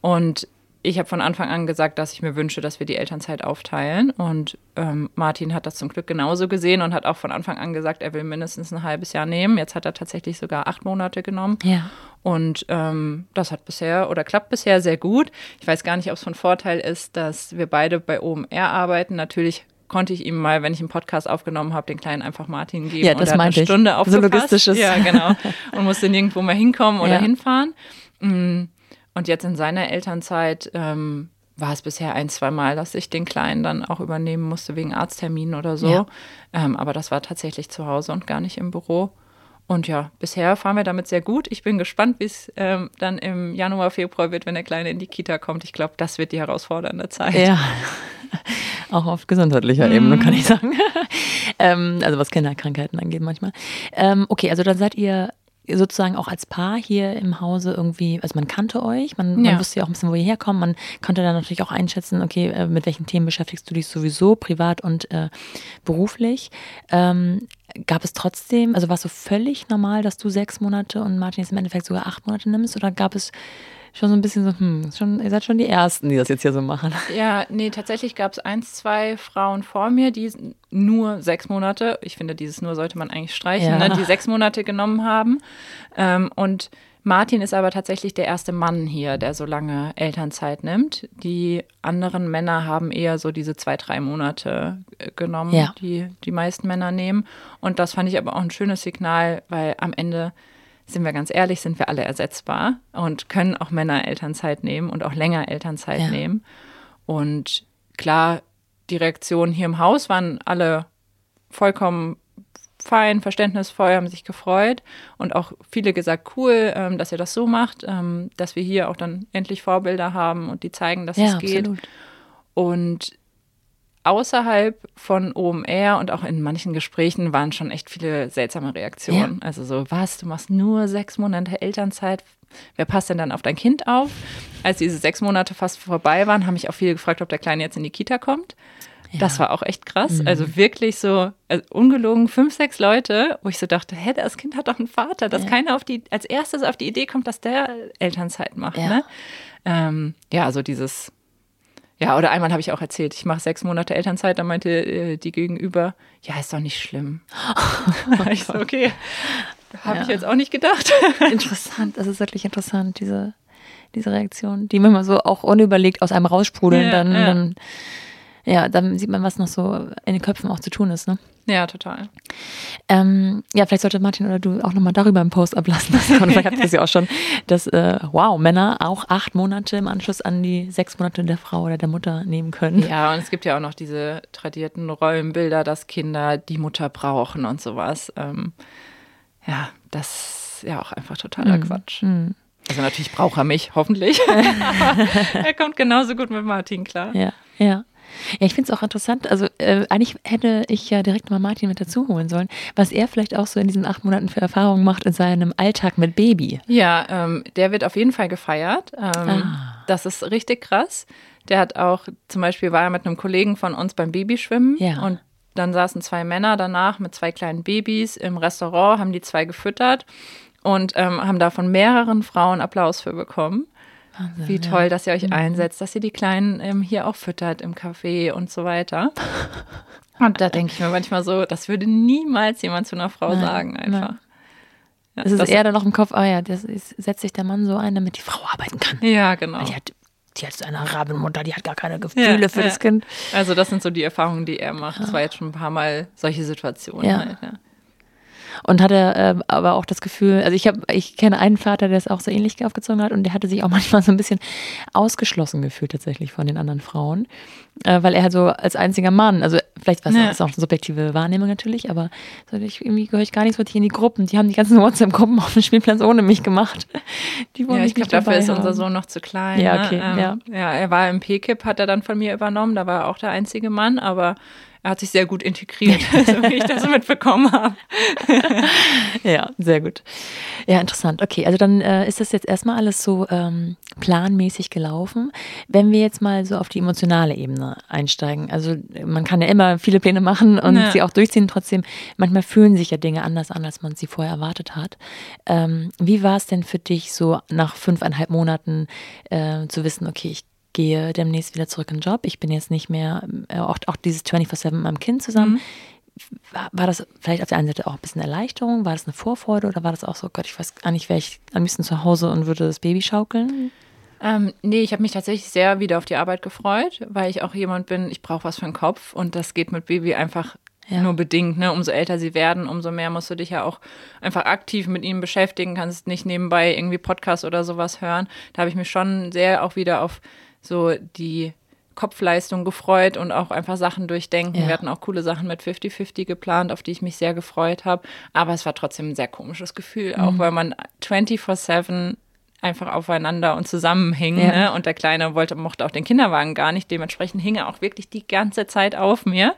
Und ich habe von Anfang an gesagt, dass ich mir wünsche, dass wir die Elternzeit aufteilen. Und ähm, Martin hat das zum Glück genauso gesehen und hat auch von Anfang an gesagt, er will mindestens ein halbes Jahr nehmen. Jetzt hat er tatsächlich sogar acht Monate genommen. Ja. Und ähm, das hat bisher oder klappt bisher sehr gut. Ich weiß gar nicht, ob es von Vorteil ist, dass wir beide bei OMR arbeiten. Natürlich konnte ich ihm mal, wenn ich einen Podcast aufgenommen habe, den kleinen einfach Martin geben. Ja, das und meinte eine Stunde ich. aufgepasst. So logistisches. Ja, genau. Und musste nirgendwo mehr hinkommen oder ja. hinfahren. Mm. Und jetzt in seiner Elternzeit ähm, war es bisher ein, zwei Mal, dass ich den Kleinen dann auch übernehmen musste wegen Arztterminen oder so. Ja. Ähm, aber das war tatsächlich zu Hause und gar nicht im Büro. Und ja, bisher fahren wir damit sehr gut. Ich bin gespannt, wie es ähm, dann im Januar, Februar wird, wenn der Kleine in die Kita kommt. Ich glaube, das wird die herausfordernde Zeit. Ja, auch auf gesundheitlicher. Ebene, kann ich sagen. ähm, also was Kinderkrankheiten angeht manchmal. Ähm, okay, also dann seid ihr sozusagen auch als Paar hier im Hause irgendwie, also man kannte euch, man, ja. man wusste ja auch ein bisschen, wo ihr herkommt, man konnte dann natürlich auch einschätzen, okay, äh, mit welchen Themen beschäftigst du dich sowieso, privat und äh, beruflich. Ähm, gab es trotzdem, also war es so völlig normal, dass du sechs Monate und Martin jetzt im Endeffekt sogar acht Monate nimmst? Oder gab es schon so ein bisschen so, hm, schon, ihr seid schon die Ersten, die das jetzt hier so machen? Ja, nee, tatsächlich gab es eins, zwei Frauen vor mir, die nur sechs Monate, ich finde, dieses nur sollte man eigentlich streichen, ja. ne, die sechs Monate genommen haben. Ähm, und Martin ist aber tatsächlich der erste Mann hier, der so lange Elternzeit nimmt. Die anderen Männer haben eher so diese zwei, drei Monate äh, genommen, ja. die die meisten Männer nehmen. Und das fand ich aber auch ein schönes Signal, weil am Ende, sind wir ganz ehrlich, sind wir alle ersetzbar und können auch Männer Elternzeit nehmen und auch länger Elternzeit ja. nehmen. Und klar, die Reaktionen hier im Haus waren alle vollkommen fein, verständnisvoll, haben sich gefreut und auch viele gesagt, cool, ähm, dass ihr das so macht, ähm, dass wir hier auch dann endlich Vorbilder haben und die zeigen, dass ja, es geht. Absolut. Und außerhalb von OMR und auch in manchen Gesprächen waren schon echt viele seltsame Reaktionen. Ja. Also so, was, du machst nur sechs Monate Elternzeit, wer passt denn dann auf dein Kind auf? Als diese sechs Monate fast vorbei waren, haben mich auch viele gefragt, ob der Kleine jetzt in die Kita kommt. Ja. Das war auch echt krass. Mhm. Also wirklich so also ungelogen fünf, sechs Leute, wo ich so dachte, hä, das Kind hat doch einen Vater, dass ja. keiner auf die, als erstes auf die Idee kommt, dass der Elternzeit macht. Ja, ne? ähm, ja also dieses, ja, oder einmal habe ich auch erzählt, ich mache sechs Monate Elternzeit, da meinte äh, die Gegenüber, ja, ist doch nicht schlimm. Oh ich so, okay, habe ja. ich jetzt auch nicht gedacht. interessant, das ist wirklich interessant, diese, diese Reaktion, die manchmal so auch unüberlegt aus einem raussprudeln, dann, dann ja, dann sieht man, was noch so in den Köpfen auch zu tun ist, ne? Ja, total. Ähm, ja, vielleicht sollte Martin oder du auch nochmal darüber einen Post ablassen. Und vielleicht habt ihr das ja auch schon, dass, äh, wow, Männer auch acht Monate im Anschluss an die sechs Monate der Frau oder der Mutter nehmen können. Ja, und es gibt ja auch noch diese tradierten Rollenbilder, dass Kinder die Mutter brauchen und sowas. Ähm, ja, das ist ja auch einfach totaler mhm. Quatsch. Mhm. Also natürlich braucht er mich, hoffentlich. er kommt genauso gut mit Martin klar. Ja, ja. Ja, ich finde es auch interessant. Also äh, eigentlich hätte ich ja direkt mal Martin mit dazu holen sollen, was er vielleicht auch so in diesen acht Monaten für Erfahrungen macht in seinem Alltag mit Baby. Ja, ähm, der wird auf jeden Fall gefeiert. Ähm, ah. Das ist richtig krass. Der hat auch, zum Beispiel war er mit einem Kollegen von uns beim Babyschwimmen ja. und dann saßen zwei Männer danach mit zwei kleinen Babys im Restaurant, haben die zwei gefüttert und ähm, haben da von mehreren Frauen Applaus für bekommen. Wahnsinn, wie toll, dass ihr euch mhm. einsetzt, dass ihr die Kleinen ähm, hier auch füttert im Café und so weiter. Und da denke ich mir manchmal so, das würde niemals jemand zu einer Frau nein, sagen, einfach. Ja, es ist eher dann noch im Kopf, ah ja, das ist, setzt sich der Mann so ein, damit die Frau arbeiten kann. Ja, genau. Die hat, die hat eine Rabenmutter, die hat gar keine Gefühle ja, für ja. das Kind. Also das sind so die Erfahrungen, die er macht. Das war jetzt schon ein paar Mal solche Situationen. Ja. Halt, ja und hatte äh, aber auch das Gefühl, also ich habe, ich kenne einen Vater, der es auch so ähnlich aufgezogen hat und der hatte sich auch manchmal so ein bisschen ausgeschlossen gefühlt tatsächlich von den anderen Frauen, äh, weil er halt so als einziger Mann, also vielleicht war es ja. auch, eine subjektive Wahrnehmung natürlich, aber so, ich, irgendwie gehöre ich gar nicht so richtig in die Gruppen. Die haben die ganzen WhatsApp-Gruppen auf dem Spielplatz ohne mich gemacht. Die wollen ja, ich glaube, dafür ist unser Sohn noch zu klein. Ja, ne? okay. Ne? Ähm, ja. ja, er war im PKIP, hat er dann von mir übernommen, da war er auch der einzige Mann, aber er hat sich sehr gut integriert, so wie ich das mitbekommen habe. ja, sehr gut. Ja, interessant. Okay, also dann äh, ist das jetzt erstmal alles so ähm, planmäßig gelaufen. Wenn wir jetzt mal so auf die emotionale Ebene einsteigen, also man kann ja immer viele Pläne machen und ja. sie auch durchziehen, trotzdem, manchmal fühlen sich ja Dinge anders an, als man sie vorher erwartet hat. Ähm, wie war es denn für dich so nach fünfeinhalb Monaten äh, zu wissen, okay, ich gehe demnächst wieder zurück in den Job. Ich bin jetzt nicht mehr, äh, auch, auch dieses 24-7 mit meinem Kind zusammen. Mhm. War, war, das vielleicht auf der einen Seite auch ein bisschen Erleichterung? War das eine Vorfreude oder war das auch so, Gott, ich weiß gar nicht, wäre ich am liebsten zu Hause und würde das Baby schaukeln? Ähm, nee, ich habe mich tatsächlich sehr wieder auf die Arbeit gefreut, weil ich auch jemand bin, ich brauche was für den Kopf und das geht mit Baby einfach ja. nur bedingt. Ne? Umso älter sie werden, umso mehr musst du dich ja auch einfach aktiv mit ihnen beschäftigen, kannst nicht nebenbei irgendwie Podcast oder sowas hören. Da habe ich mich schon sehr auch wieder auf so die Kopfleistung gefreut und auch einfach Sachen durchdenken. Ja. Wir hatten auch coole Sachen mit 50-50 geplant, auf die ich mich sehr gefreut habe. Aber es war trotzdem ein sehr komisches Gefühl, mhm. auch weil man 24-7 einfach aufeinander und zusammenhing. Ja. Ne? Und der Kleine wollte, mochte auch den Kinderwagen gar nicht. Dementsprechend hing er auch wirklich die ganze Zeit auf mir.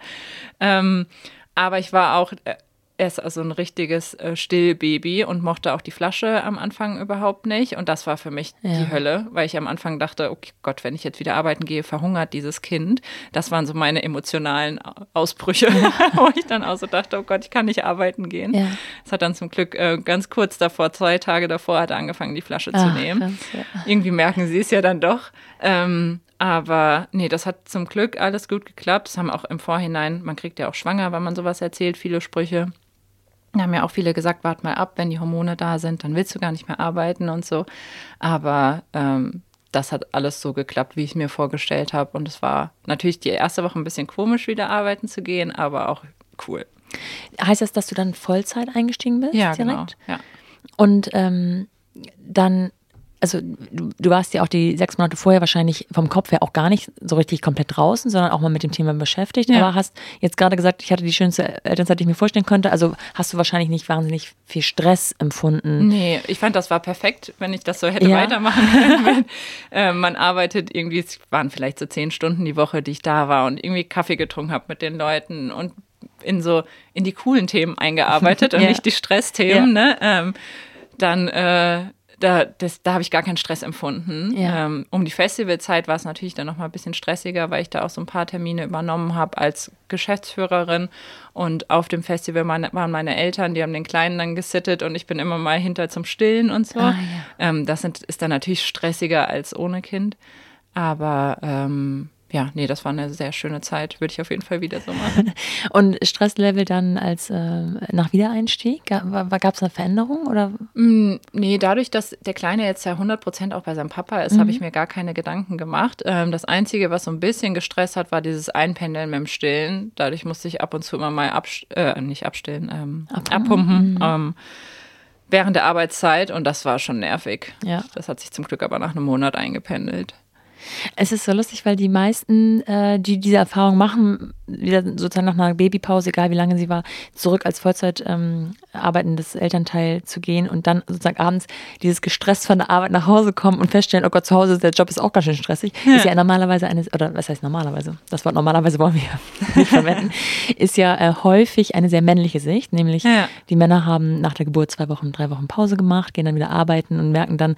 Ähm, aber ich war auch äh, er ist also ein richtiges äh, Stillbaby und mochte auch die Flasche am Anfang überhaupt nicht. Und das war für mich ja. die Hölle, weil ich am Anfang dachte, okay Gott, wenn ich jetzt wieder arbeiten gehe, verhungert dieses Kind. Das waren so meine emotionalen Ausbrüche, ja. wo ich dann auch so dachte, oh Gott, ich kann nicht arbeiten gehen. Es ja. hat dann zum Glück äh, ganz kurz davor, zwei Tage davor, hat er angefangen, die Flasche Ach, zu nehmen. Krass, Irgendwie merken sie es ja dann doch. Ähm, aber nee, das hat zum Glück alles gut geklappt. Das haben auch im Vorhinein, man kriegt ja auch schwanger, wenn man sowas erzählt, viele Sprüche. Da haben ja auch viele gesagt, wart mal ab, wenn die Hormone da sind, dann willst du gar nicht mehr arbeiten und so. Aber ähm, das hat alles so geklappt, wie ich mir vorgestellt habe. Und es war natürlich die erste Woche ein bisschen komisch, wieder arbeiten zu gehen, aber auch cool. Heißt das, dass du dann Vollzeit eingestiegen bist? Ja, direkt? genau. Ja. Und ähm, dann also du, du, warst ja auch die sechs Monate vorher wahrscheinlich vom Kopf her auch gar nicht so richtig komplett draußen, sondern auch mal mit dem Thema beschäftigt. Ja. Aber hast jetzt gerade gesagt, ich hatte die schönste Elternzeit, die ich mir vorstellen konnte. Also hast du wahrscheinlich nicht wahnsinnig viel Stress empfunden. Nee, ich fand, das war perfekt, wenn ich das so hätte ja. weitermachen können. äh, man arbeitet irgendwie, es waren vielleicht so zehn Stunden die Woche, die ich da war und irgendwie Kaffee getrunken habe mit den Leuten und in so in die coolen Themen eingearbeitet und ja. nicht die Stressthemen. Ne? Ähm, dann äh, da, da habe ich gar keinen Stress empfunden. Ja. Ähm, um die Festivalzeit war es natürlich dann nochmal ein bisschen stressiger, weil ich da auch so ein paar Termine übernommen habe als Geschäftsführerin. Und auf dem Festival meine, waren meine Eltern, die haben den Kleinen dann gesittet und ich bin immer mal hinter zum Stillen und so. Ah, ja. ähm, das sind, ist dann natürlich stressiger als ohne Kind. Aber ähm, ja, nee, das war eine sehr schöne Zeit. Würde ich auf jeden Fall wieder so machen. Und Stresslevel dann als äh, nach Wiedereinstieg? Gab es eine Veränderung? Oder? Mm, nee, dadurch, dass der Kleine jetzt ja 100 Prozent auch bei seinem Papa ist, mhm. habe ich mir gar keine Gedanken gemacht. Ähm, das Einzige, was so ein bisschen gestresst hat, war dieses Einpendeln mit dem Stillen. Dadurch musste ich ab und zu immer mal abst äh, nicht abstillen, ähm, abpumpen. abpumpen mhm. ähm, während der Arbeitszeit und das war schon nervig. Ja. Das hat sich zum Glück aber nach einem Monat eingependelt. Es ist so lustig, weil die meisten, äh, die diese Erfahrung machen, wieder sozusagen nach einer Babypause, egal wie lange sie war, zurück als Vollzeit ähm, arbeitendes Elternteil zu gehen und dann sozusagen abends dieses gestresst von der Arbeit nach Hause kommen und feststellen, oh Gott, zu Hause der Job ist auch ganz schön stressig, ja. ist ja normalerweise eine, oder was heißt normalerweise? Das Wort normalerweise wollen wir ja nicht verwenden, ist ja äh, häufig eine sehr männliche Sicht, nämlich ja. die Männer haben nach der Geburt zwei Wochen, drei Wochen Pause gemacht, gehen dann wieder arbeiten und merken dann,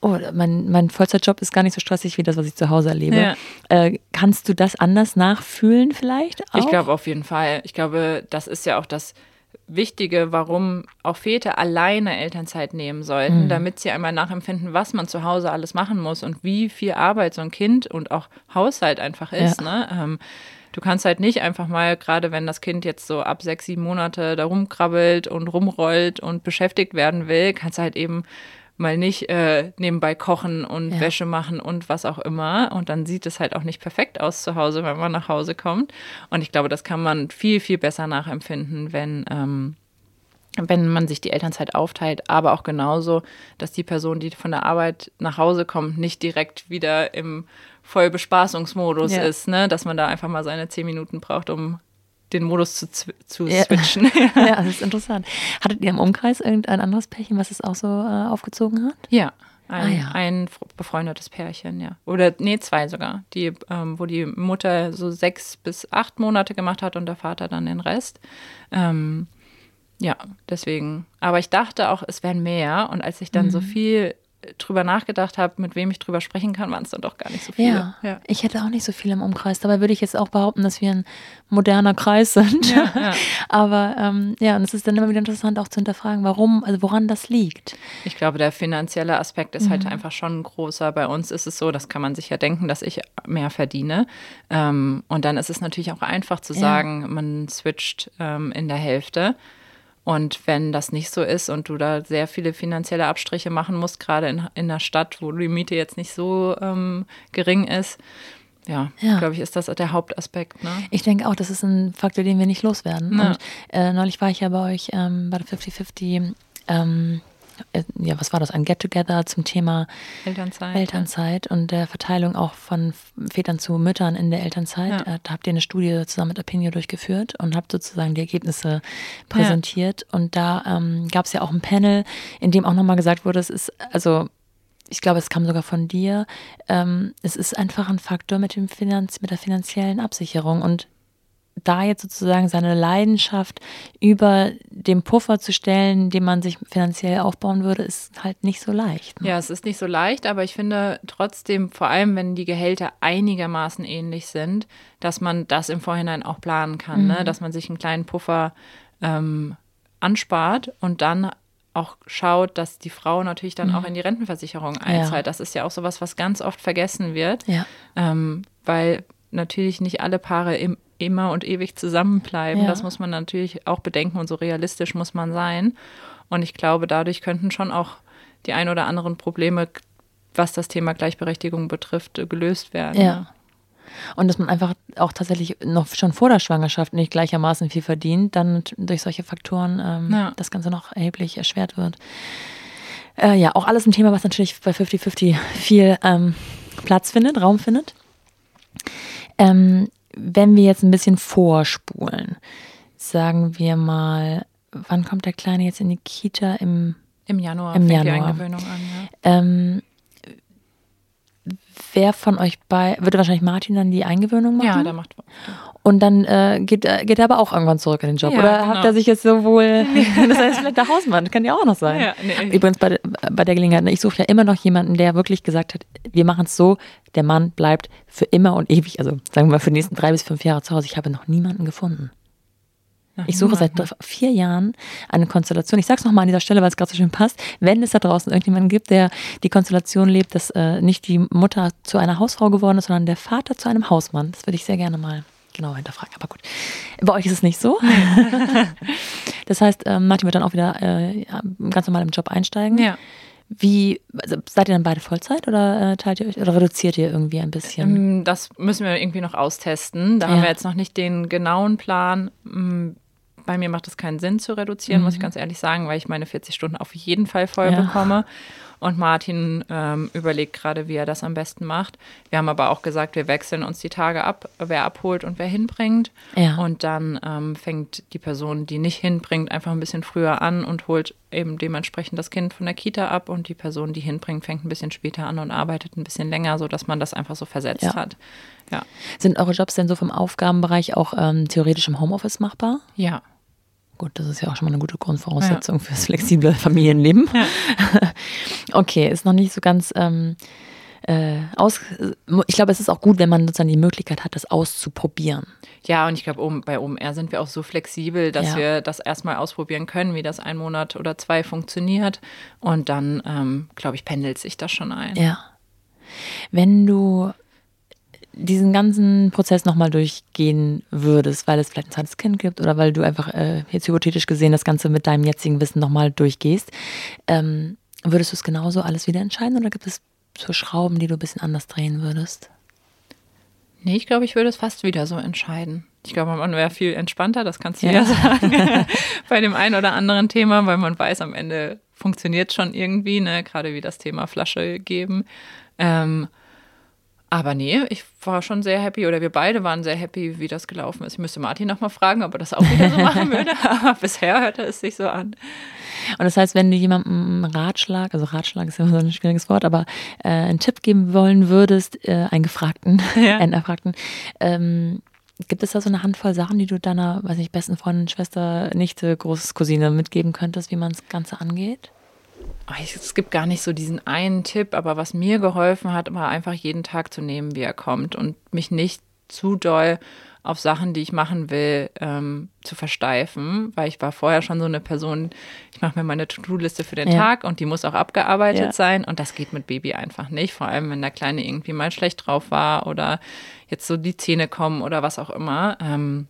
oh, mein, mein Vollzeitjob ist gar nicht so stressig wie das, was ich zu Hause erlebe. Ja. Äh, kannst du das anders nachfühlen vielleicht? Auch? Ich glaube auf jeden Fall. Ich glaube, das ist ja auch das Wichtige, warum auch Väter alleine Elternzeit nehmen sollten, mhm. damit sie einmal nachempfinden, was man zu Hause alles machen muss und wie viel Arbeit so ein Kind und auch Haushalt einfach ist. Ja. Ne? Ähm, du kannst halt nicht einfach mal, gerade wenn das Kind jetzt so ab sechs, sieben Monate da rumkrabbelt und rumrollt und beschäftigt werden will, kannst du halt eben mal nicht äh, nebenbei kochen und ja. Wäsche machen und was auch immer. Und dann sieht es halt auch nicht perfekt aus zu Hause, wenn man nach Hause kommt. Und ich glaube, das kann man viel, viel besser nachempfinden, wenn, ähm, wenn man sich die Elternzeit aufteilt, aber auch genauso, dass die Person, die von der Arbeit nach Hause kommt, nicht direkt wieder im Vollbespaßungsmodus ja. ist, ne? dass man da einfach mal seine zehn Minuten braucht, um den Modus zu, zu ja. switchen. ja, das ist interessant. Hattet ihr im Umkreis irgendein anderes Pärchen, was es auch so äh, aufgezogen hat? Ja. Ein, ah, ja. ein befreundetes Pärchen, ja. Oder nee, zwei sogar, die, ähm, wo die Mutter so sechs bis acht Monate gemacht hat und der Vater dann den Rest. Ähm, ja, deswegen. Aber ich dachte auch, es wären mehr. Und als ich dann mhm. so viel drüber nachgedacht habe, mit wem ich drüber sprechen kann, waren es dann doch gar nicht so viele. Ja, ja, ich hätte auch nicht so viele im Umkreis. Dabei würde ich jetzt auch behaupten, dass wir ein moderner Kreis sind. Ja, ja. Aber ähm, ja, und es ist dann immer wieder interessant auch zu hinterfragen, warum, also woran das liegt. Ich glaube, der finanzielle Aspekt ist halt mhm. halt einfach schon großer. Bei uns ist es so, das kann man sich ja denken, dass ich mehr verdiene. Ähm, und dann ist es natürlich auch einfach zu sagen, man switcht ähm, in der Hälfte. Und wenn das nicht so ist und du da sehr viele finanzielle Abstriche machen musst, gerade in, in einer Stadt, wo die Miete jetzt nicht so ähm, gering ist, ja, ja. glaube ich, ist das der Hauptaspekt. Ne? Ich denke auch, das ist ein Faktor, den wir nicht loswerden. Ja. Und äh, neulich war ich ja bei euch ähm, bei der 50-50 ähm, äh, ja, was war das, ein Get-Together zum Thema Elternzeit, Elternzeit und der Verteilung auch von Vätern zu Müttern in der Elternzeit. Ja. Äh, da habt ihr eine Studie zusammen mit Opinio durchgeführt und habt sozusagen die Ergebnisse präsentiert. Ja. Und da ähm, gab es ja auch ein Panel, in dem auch nochmal gesagt wurde, es ist, also ich glaube, es kam sogar von dir, ähm, es ist einfach ein Faktor mit, dem Finanz, mit der finanziellen Absicherung und da jetzt sozusagen seine Leidenschaft über dem Puffer zu stellen, den man sich finanziell aufbauen würde, ist halt nicht so leicht. Ne? Ja, es ist nicht so leicht, aber ich finde trotzdem, vor allem wenn die Gehälter einigermaßen ähnlich sind, dass man das im Vorhinein auch planen kann, ne? mhm. ne? dass man sich einen kleinen Puffer ähm, anspart und dann auch schaut, dass die Frau natürlich dann mhm. auch in die Rentenversicherung einzahlt. Ja. Das ist ja auch sowas, was ganz oft vergessen wird, ja. ähm, weil natürlich nicht alle Paare im, immer und ewig zusammenbleiben. Ja. Das muss man natürlich auch bedenken und so realistisch muss man sein. Und ich glaube, dadurch könnten schon auch die ein oder anderen Probleme, was das Thema Gleichberechtigung betrifft, gelöst werden. Ja. Und dass man einfach auch tatsächlich noch schon vor der Schwangerschaft nicht gleichermaßen viel verdient, dann durch solche Faktoren ähm, ja. das Ganze noch erheblich erschwert wird. Äh, ja, auch alles ein Thema, was natürlich bei 50-50 viel ähm, Platz findet, Raum findet. Ähm, wenn wir jetzt ein bisschen vorspulen, sagen wir mal, wann kommt der Kleine jetzt in die Kita? Im, Im Januar im fängt Januar. die Eingewöhnung an. Ja. Ähm, wer von euch bei, würde wahrscheinlich Martin dann die Eingewöhnung machen? Ja, der macht. Und dann äh, geht, äh, geht er aber auch irgendwann zurück in den Job. Ja, Oder genau. habt ihr sich jetzt so wohl, das heißt vielleicht der Hausmann, das kann ja auch noch sein. Ja, nee. Übrigens bei, bei der Gelegenheit, ne, ich suche ja immer noch jemanden, der wirklich gesagt hat, wir machen es so, der Mann bleibt für immer und ewig, also sagen wir mal für die nächsten drei bis fünf Jahre zu Hause. Ich habe noch niemanden gefunden. Ach, ich suche seit vier Jahren eine Konstellation. Ich sage es nochmal an dieser Stelle, weil es gerade so schön passt. Wenn es da draußen irgendjemanden gibt, der die Konstellation lebt, dass äh, nicht die Mutter zu einer Hausfrau geworden ist, sondern der Vater zu einem Hausmann, das würde ich sehr gerne mal genau hinterfragen. Aber gut, bei euch ist es nicht so. das heißt, äh, Martin wird dann auch wieder äh, ganz normal im Job einsteigen. Ja. Wie, also seid ihr dann beide Vollzeit oder äh, teilt ihr euch oder reduziert ihr irgendwie ein bisschen? Ähm, das müssen wir irgendwie noch austesten. Da ja. haben wir jetzt noch nicht den genauen Plan. Mm, bei mir macht es keinen Sinn zu reduzieren, mhm. muss ich ganz ehrlich sagen, weil ich meine 40 Stunden auf jeden Fall voll ja. bekomme. Und Martin ähm, überlegt gerade, wie er das am besten macht. Wir haben aber auch gesagt, wir wechseln uns die Tage ab, wer abholt und wer hinbringt. Ja. Und dann ähm, fängt die Person, die nicht hinbringt, einfach ein bisschen früher an und holt eben dementsprechend das Kind von der Kita ab. Und die Person, die hinbringt, fängt ein bisschen später an und arbeitet ein bisschen länger, sodass man das einfach so versetzt ja. hat. Ja. Sind eure Jobs denn so vom Aufgabenbereich auch ähm, theoretisch im Homeoffice machbar? Ja. Gut, das ist ja auch schon mal eine gute Grundvoraussetzung ja. fürs flexible Familienleben. Ja. okay, ist noch nicht so ganz ähm, äh, aus. Ich glaube, es ist auch gut, wenn man sozusagen die Möglichkeit hat, das auszuprobieren. Ja, und ich glaube, bei OMR sind wir auch so flexibel, dass ja. wir das erstmal ausprobieren können, wie das ein Monat oder zwei funktioniert. Und dann, ähm, glaube ich, pendelt sich das schon ein. Ja. Wenn du diesen ganzen Prozess nochmal durchgehen würdest, weil es vielleicht ein zweites Kind gibt oder weil du einfach äh, jetzt hypothetisch gesehen das Ganze mit deinem jetzigen Wissen nochmal durchgehst, ähm, würdest du es genauso alles wieder entscheiden oder gibt es so Schrauben, die du ein bisschen anders drehen würdest? Nee, ich glaube, ich würde es fast wieder so entscheiden. Ich glaube, man wäre viel entspannter, das kannst du ja, ja sagen, bei dem einen oder anderen Thema, weil man weiß, am Ende funktioniert schon irgendwie, ne? gerade wie das Thema Flasche geben. Ähm, aber nee, ich war schon sehr happy oder wir beide waren sehr happy, wie das gelaufen ist. Ich müsste Martin nochmal fragen, ob er das auch wieder so machen würde. Aber bisher hörte es sich so an. Und das heißt, wenn du jemandem einen Ratschlag, also Ratschlag ist ja so ein schwieriges Wort, aber äh, einen Tipp geben wollen würdest, äh, einen Gefragten, ja. einen Erfragten, ähm, gibt es da so eine Handvoll Sachen, die du deiner, weiß nicht, besten Freundin, Schwester, Nichte, Großcousine mitgeben könntest, wie man das Ganze angeht? Es gibt gar nicht so diesen einen Tipp, aber was mir geholfen hat, war einfach jeden Tag zu nehmen, wie er kommt und mich nicht zu doll auf Sachen, die ich machen will, ähm, zu versteifen, weil ich war vorher schon so eine Person, ich mache mir meine To-Do-Liste für den ja. Tag und die muss auch abgearbeitet ja. sein und das geht mit Baby einfach nicht, vor allem wenn der Kleine irgendwie mal schlecht drauf war oder jetzt so die Zähne kommen oder was auch immer. Ähm,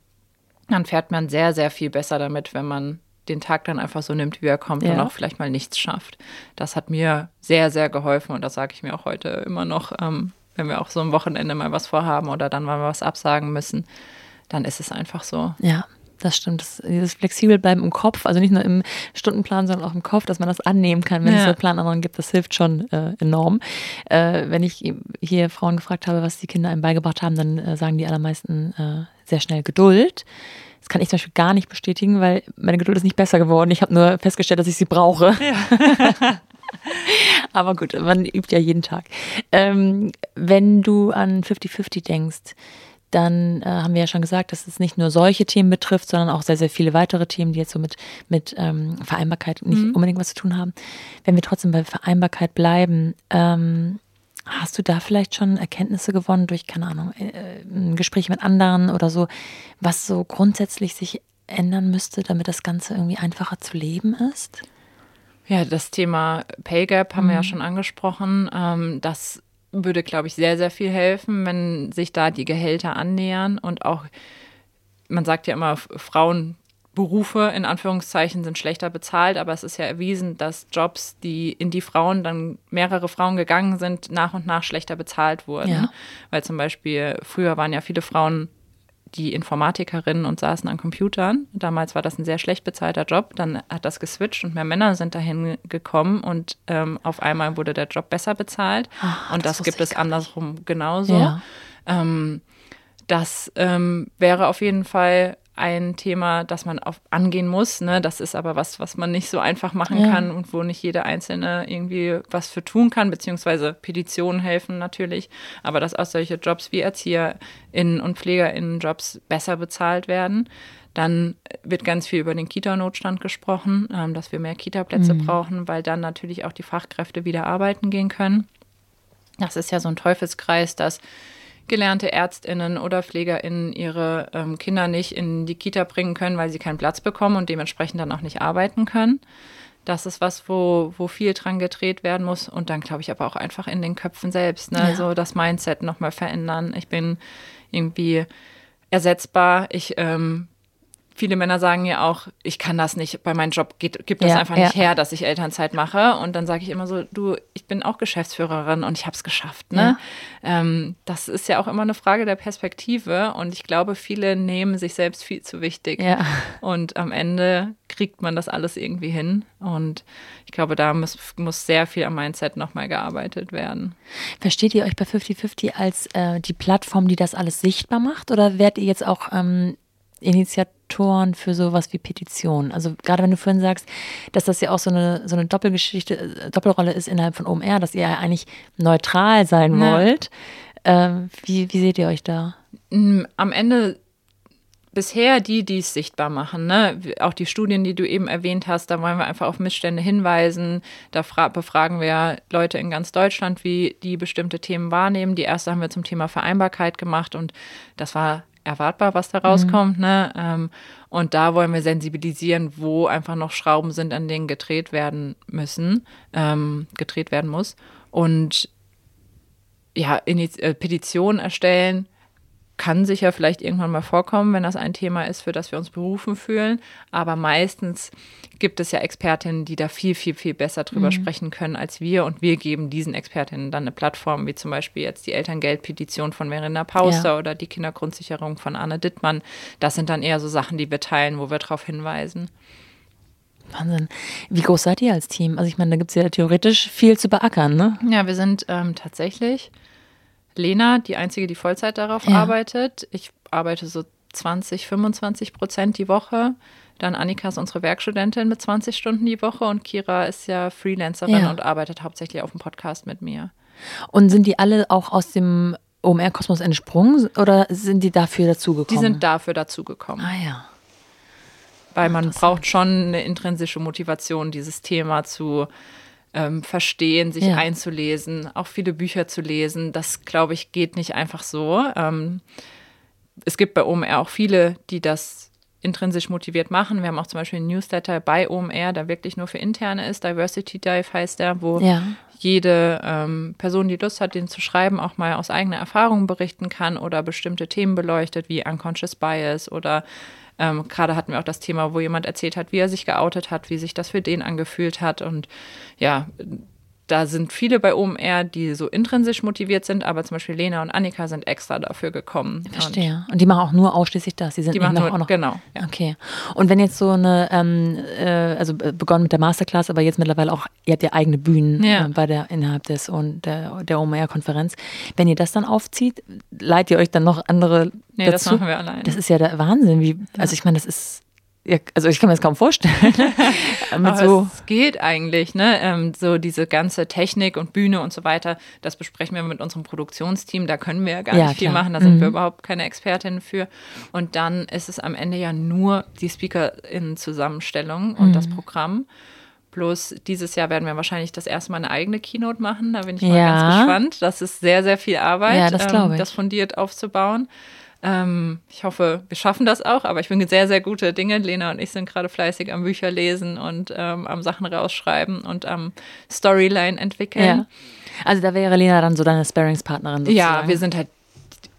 dann fährt man sehr, sehr viel besser damit, wenn man den Tag dann einfach so nimmt, wie er kommt ja. und auch vielleicht mal nichts schafft. Das hat mir sehr, sehr geholfen und das sage ich mir auch heute immer noch, ähm, wenn wir auch so am Wochenende mal was vorhaben oder dann mal was absagen müssen, dann ist es einfach so. Ja. Das stimmt. Das, dieses flexibel bleiben im Kopf, also nicht nur im Stundenplan, sondern auch im Kopf, dass man das annehmen kann, wenn ja. es einen Plan anderen gibt, das hilft schon äh, enorm. Äh, wenn ich hier Frauen gefragt habe, was die Kinder einem beigebracht haben, dann äh, sagen die allermeisten äh, sehr schnell Geduld. Das kann ich zum Beispiel gar nicht bestätigen, weil meine Geduld ist nicht besser geworden. Ich habe nur festgestellt, dass ich sie brauche. Ja. Aber gut, man übt ja jeden Tag. Ähm, wenn du an 50-50 denkst, dann äh, haben wir ja schon gesagt, dass es nicht nur solche Themen betrifft, sondern auch sehr, sehr viele weitere Themen, die jetzt so mit, mit ähm, Vereinbarkeit nicht mhm. unbedingt was zu tun haben. Wenn wir trotzdem bei Vereinbarkeit bleiben, ähm, hast du da vielleicht schon Erkenntnisse gewonnen durch, keine Ahnung, äh, ein Gespräch mit anderen oder so, was so grundsätzlich sich ändern müsste, damit das Ganze irgendwie einfacher zu leben ist? Ja, das Thema Pay Gap haben mhm. wir ja mhm. schon angesprochen. Ähm, das würde, glaube ich, sehr, sehr viel helfen, wenn sich da die Gehälter annähern und auch, man sagt ja immer, Frauenberufe in Anführungszeichen sind schlechter bezahlt, aber es ist ja erwiesen, dass Jobs, die in die Frauen dann mehrere Frauen gegangen sind, nach und nach schlechter bezahlt wurden. Ja. Weil zum Beispiel früher waren ja viele Frauen die Informatikerinnen und saßen an Computern. Damals war das ein sehr schlecht bezahlter Job. Dann hat das geswitcht und mehr Männer sind dahin gekommen und ähm, auf einmal wurde der Job besser bezahlt. Ach, und das, das gibt es andersrum genauso. Ja. Ähm, das ähm, wäre auf jeden Fall ein Thema, das man auf, angehen muss. Ne? Das ist aber was, was man nicht so einfach machen ja. kann und wo nicht jeder Einzelne irgendwie was für tun kann, beziehungsweise Petitionen helfen natürlich. Aber dass auch solche Jobs wie ErzieherInnen und PflegerInnen-Jobs besser bezahlt werden. Dann wird ganz viel über den Kita-Notstand gesprochen, ähm, dass wir mehr Kita-Plätze mhm. brauchen, weil dann natürlich auch die Fachkräfte wieder arbeiten gehen können. Das ist ja so ein Teufelskreis, dass gelernte Ärztinnen oder Pflegerinnen ihre ähm, Kinder nicht in die Kita bringen können, weil sie keinen Platz bekommen und dementsprechend dann auch nicht arbeiten können. Das ist was, wo, wo viel dran gedreht werden muss. Und dann glaube ich aber auch einfach in den Köpfen selbst, ne? Ja. so das Mindset nochmal verändern. Ich bin irgendwie ersetzbar. Ich ähm, viele Männer sagen ja auch, ich kann das nicht, bei meinem Job geht, gibt das ja, einfach nicht ja. her, dass ich Elternzeit mache. Und dann sage ich immer so, du, ich bin auch Geschäftsführerin und ich habe es geschafft. Ne? Ja. Ähm, das ist ja auch immer eine Frage der Perspektive. Und ich glaube, viele nehmen sich selbst viel zu wichtig. Und am Ende kriegt man das alles irgendwie hin. Und ich glaube, da muss, muss sehr viel am Mindset nochmal gearbeitet werden. Versteht ihr euch bei 50-50 als äh, die Plattform, die das alles sichtbar macht? Oder werdet ihr jetzt auch ähm, Initiatoren für sowas wie Petitionen? Also gerade wenn du vorhin sagst, dass das ja auch so eine, so eine Doppelgeschichte, äh, Doppelrolle ist innerhalb von OMR, dass ihr ja eigentlich neutral sein ja. wollt. Ähm, wie, wie seht ihr euch da? Am Ende bisher die, die es sichtbar machen. Ne? Auch die Studien, die du eben erwähnt hast, da wollen wir einfach auf Missstände hinweisen. Da befragen wir Leute in ganz Deutschland, wie die bestimmte Themen wahrnehmen. Die erste haben wir zum Thema Vereinbarkeit gemacht und das war erwartbar, was da rauskommt. Mhm. Ne? Ähm, und da wollen wir sensibilisieren, wo einfach noch Schrauben sind, an denen gedreht werden müssen, ähm, gedreht werden muss. Und ja, äh, Petitionen erstellen, kann sicher vielleicht irgendwann mal vorkommen, wenn das ein Thema ist, für das wir uns berufen fühlen. Aber meistens gibt es ja Expertinnen, die da viel, viel, viel besser drüber mhm. sprechen können als wir. Und wir geben diesen Expertinnen dann eine Plattform, wie zum Beispiel jetzt die Elterngeldpetition von Verena Pauster ja. oder die Kindergrundsicherung von Anne Dittmann. Das sind dann eher so Sachen, die wir teilen, wo wir darauf hinweisen. Wahnsinn. Wie groß seid ihr als Team? Also ich meine, da gibt es ja theoretisch viel zu beackern, ne? Ja, wir sind ähm, tatsächlich Lena, die einzige, die Vollzeit darauf ja. arbeitet. Ich arbeite so 20, 25 Prozent die Woche. Dann Annika ist unsere Werkstudentin mit 20 Stunden die Woche und Kira ist ja Freelancerin ja. und arbeitet hauptsächlich auf dem Podcast mit mir. Und sind die alle auch aus dem OMR-Kosmos entsprungen oder sind die dafür dazugekommen? Die sind dafür dazugekommen. Ah ja. Weil man braucht schon eine intrinsische Motivation, dieses Thema zu ähm, verstehen, sich ja. einzulesen, auch viele Bücher zu lesen. Das, glaube ich, geht nicht einfach so. Ähm, es gibt bei OMR auch viele, die das intrinsisch motiviert machen. Wir haben auch zum Beispiel einen Newsletter bei OMR, der wirklich nur für Interne ist. Diversity Dive heißt der, wo ja. jede ähm, Person, die Lust hat, den zu schreiben, auch mal aus eigener Erfahrung berichten kann oder bestimmte Themen beleuchtet, wie Unconscious Bias oder ähm, Gerade hatten wir auch das Thema, wo jemand erzählt hat, wie er sich geoutet hat, wie sich das für den angefühlt hat. Und ja, da sind viele bei OMR, die so intrinsisch motiviert sind, aber zum Beispiel Lena und Annika sind extra dafür gekommen. Verstehe. Und, und die machen auch nur ausschließlich das. Die sind die machen nur, auch noch. Genau. Ja. Okay. Und wenn jetzt so eine, ähm, äh, also begonnen mit der Masterclass, aber jetzt mittlerweile auch, ihr habt ja eigene Bühnen ja. Äh, bei der innerhalb des und der, der OMR-Konferenz. Wenn ihr das dann aufzieht, leitet ihr euch dann noch andere nee, dazu? das machen wir alleine. Das ist ja der Wahnsinn. Wie, also ich meine, das ist ja, also ich kann mir das kaum vorstellen. Mit so es geht eigentlich, ne? Ähm, so diese ganze Technik und Bühne und so weiter, das besprechen wir mit unserem Produktionsteam. Da können wir ja gar ja, nicht viel klar. machen, da sind mhm. wir überhaupt keine Expertinnen für. Und dann ist es am Ende ja nur die Speaker-Zusammenstellung und mhm. das Programm. Bloß dieses Jahr werden wir wahrscheinlich das erste Mal eine eigene Keynote machen. Da bin ich mal ja. ganz gespannt. Das ist sehr, sehr viel Arbeit, ja, das, ähm, das fundiert aufzubauen. Ähm, ich hoffe, wir schaffen das auch, aber ich bin sehr, sehr gute Dinge. Lena und ich sind gerade fleißig am Bücher lesen und ähm, am Sachen rausschreiben und am Storyline entwickeln. Ja. Also da wäre Lena dann so deine Sparringspartnerin sozusagen. Ja, wir sind halt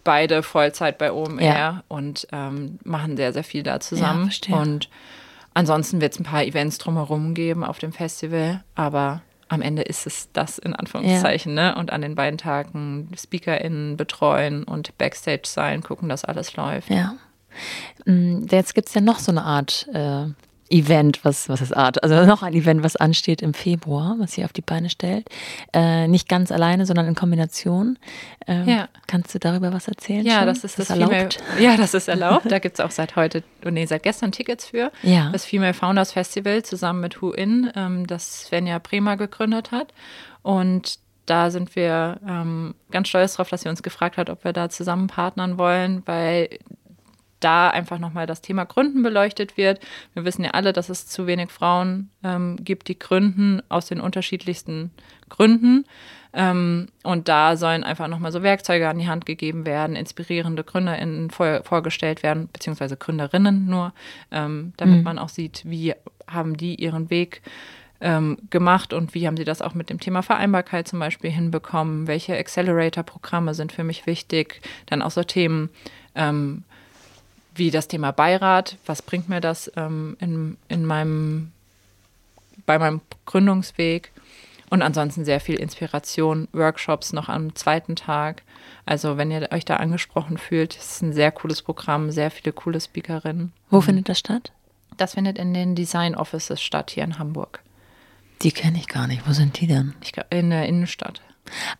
beide Vollzeit bei OMR ja. und ähm, machen sehr, sehr viel da zusammen. Ja, und ansonsten wird es ein paar Events drumherum geben auf dem Festival, aber am Ende ist es das in Anführungszeichen, ja. ne? Und an den beiden Tagen SpeakerInnen betreuen und Backstage sein, gucken, dass alles läuft. Ja. Mm, jetzt gibt es ja noch so eine Art äh, Event, was, was ist Art? Also noch ein Event, was ansteht im Februar, was sie auf die Beine stellt. Äh, nicht ganz alleine, sondern in Kombination. Ähm, ja. Kannst du darüber was erzählen? Ja, schon? das ist das, das erlaubt. Female, ja, das ist erlaubt. da gibt es auch seit heute, oh nee, seit gestern Tickets für. Ja. Das Female Founders Festival zusammen mit Who In, ähm, das Svenja Bremer gegründet hat. Und da sind wir ähm, ganz stolz darauf, dass sie uns gefragt hat, ob wir da zusammen partnern wollen, weil da einfach nochmal das Thema Gründen beleuchtet wird. Wir wissen ja alle, dass es zu wenig Frauen ähm, gibt, die gründen aus den unterschiedlichsten Gründen. Ähm, und da sollen einfach nochmal so Werkzeuge an die Hand gegeben werden, inspirierende GründerInnen vor, vorgestellt werden, beziehungsweise Gründerinnen nur, ähm, damit mhm. man auch sieht, wie haben die ihren Weg ähm, gemacht und wie haben sie das auch mit dem Thema Vereinbarkeit zum Beispiel hinbekommen, welche Accelerator-Programme sind für mich wichtig, dann auch so Themen, ähm, wie das Thema Beirat, was bringt mir das ähm, in, in meinem, bei meinem Gründungsweg und ansonsten sehr viel Inspiration, Workshops noch am zweiten Tag. Also wenn ihr euch da angesprochen fühlt, ist ein sehr cooles Programm, sehr viele coole Speakerinnen. Wo mhm. findet das statt? Das findet in den Design Offices statt hier in Hamburg. Die kenne ich gar nicht. Wo sind die denn? Ich, in der Innenstadt.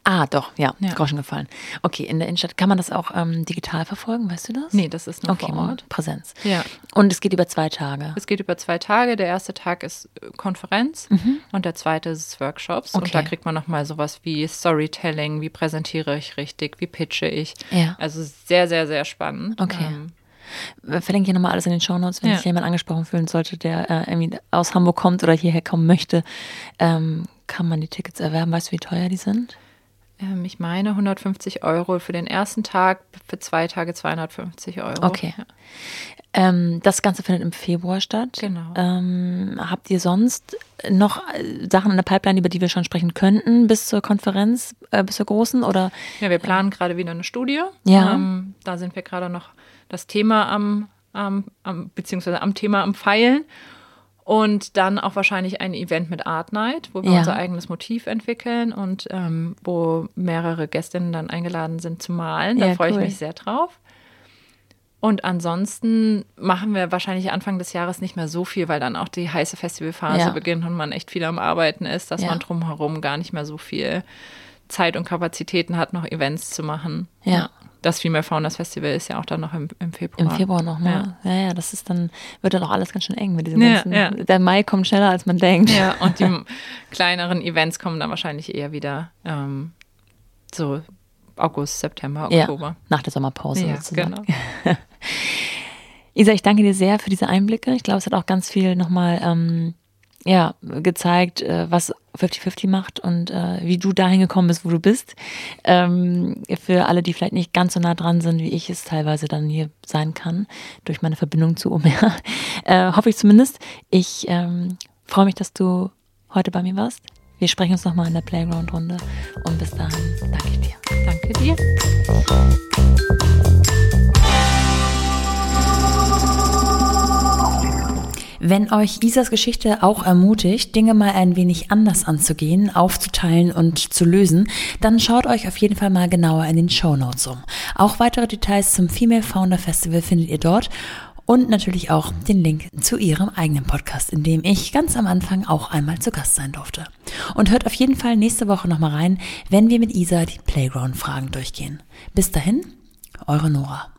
Ah, doch, ja, ja. Groschen gefallen. Okay, in der Innenstadt kann man das auch ähm, digital verfolgen, weißt du das? Nee, das ist nur okay, vor Ort. Präsenz. Ja. Und es geht über zwei Tage. Es geht über zwei Tage. Der erste Tag ist äh, Konferenz mhm. und der zweite ist Workshops. Okay. Und da kriegt man nochmal sowas wie Storytelling, wie präsentiere ich richtig, wie pitche ich. Ja. Also sehr, sehr, sehr spannend. Okay. Ähm, Verlinke ich nochmal alles in den Shownotes, wenn ja. sich jemand angesprochen fühlen sollte, der äh, irgendwie aus Hamburg kommt oder hierher kommen möchte, ähm, kann man die Tickets erwerben. Weißt du, wie teuer die sind? Ähm, ich meine 150 Euro für den ersten Tag, für zwei Tage 250 Euro. Okay. Ja. Ähm, das Ganze findet im Februar statt. Genau. Ähm, habt ihr sonst noch äh, Sachen in der Pipeline, über die wir schon sprechen könnten, bis zur Konferenz, äh, bis zur großen? Oder? Ja, wir planen gerade wieder eine Studie. Ja. Ähm, da sind wir gerade noch das Thema am, am, am, beziehungsweise am Thema am Feilen. Und dann auch wahrscheinlich ein Event mit Art Night, wo wir ja. unser eigenes Motiv entwickeln und ähm, wo mehrere Gästinnen dann eingeladen sind zu malen. Da ja, freue cool. ich mich sehr drauf. Und ansonsten machen wir wahrscheinlich Anfang des Jahres nicht mehr so viel, weil dann auch die heiße Festivalphase ja. beginnt und man echt viel am Arbeiten ist, dass man drumherum gar nicht mehr so viel Zeit und Kapazitäten hat, noch Events zu machen. Ja das Female Founders Festival ist ja auch dann noch im, im Februar. Im Februar noch mal. Ja. ja, ja, das ist dann, wird dann auch alles ganz schön eng mit diesem ja, ganzen. Ja. Der Mai kommt schneller, als man denkt. Ja, und die kleineren Events kommen dann wahrscheinlich eher wieder ähm, so August, September, Oktober. Ja, nach der Sommerpause ja, sozusagen. Genau. Isa, ich danke dir sehr für diese Einblicke. Ich glaube, es hat auch ganz viel nochmal ähm, ja, gezeigt, äh, was 50-50 macht und äh, wie du dahin gekommen bist, wo du bist. Ähm, für alle, die vielleicht nicht ganz so nah dran sind, wie ich es teilweise dann hier sein kann, durch meine Verbindung zu Omer, äh, hoffe ich zumindest. Ich ähm, freue mich, dass du heute bei mir warst. Wir sprechen uns nochmal in der Playground-Runde und bis dahin danke ich dir. Danke dir. Wenn euch Isas Geschichte auch ermutigt, Dinge mal ein wenig anders anzugehen, aufzuteilen und zu lösen, dann schaut euch auf jeden Fall mal genauer in den Show Notes um. Auch weitere Details zum Female Founder Festival findet ihr dort und natürlich auch den Link zu ihrem eigenen Podcast, in dem ich ganz am Anfang auch einmal zu Gast sein durfte. Und hört auf jeden Fall nächste Woche nochmal rein, wenn wir mit Isa die Playground-Fragen durchgehen. Bis dahin, eure Nora.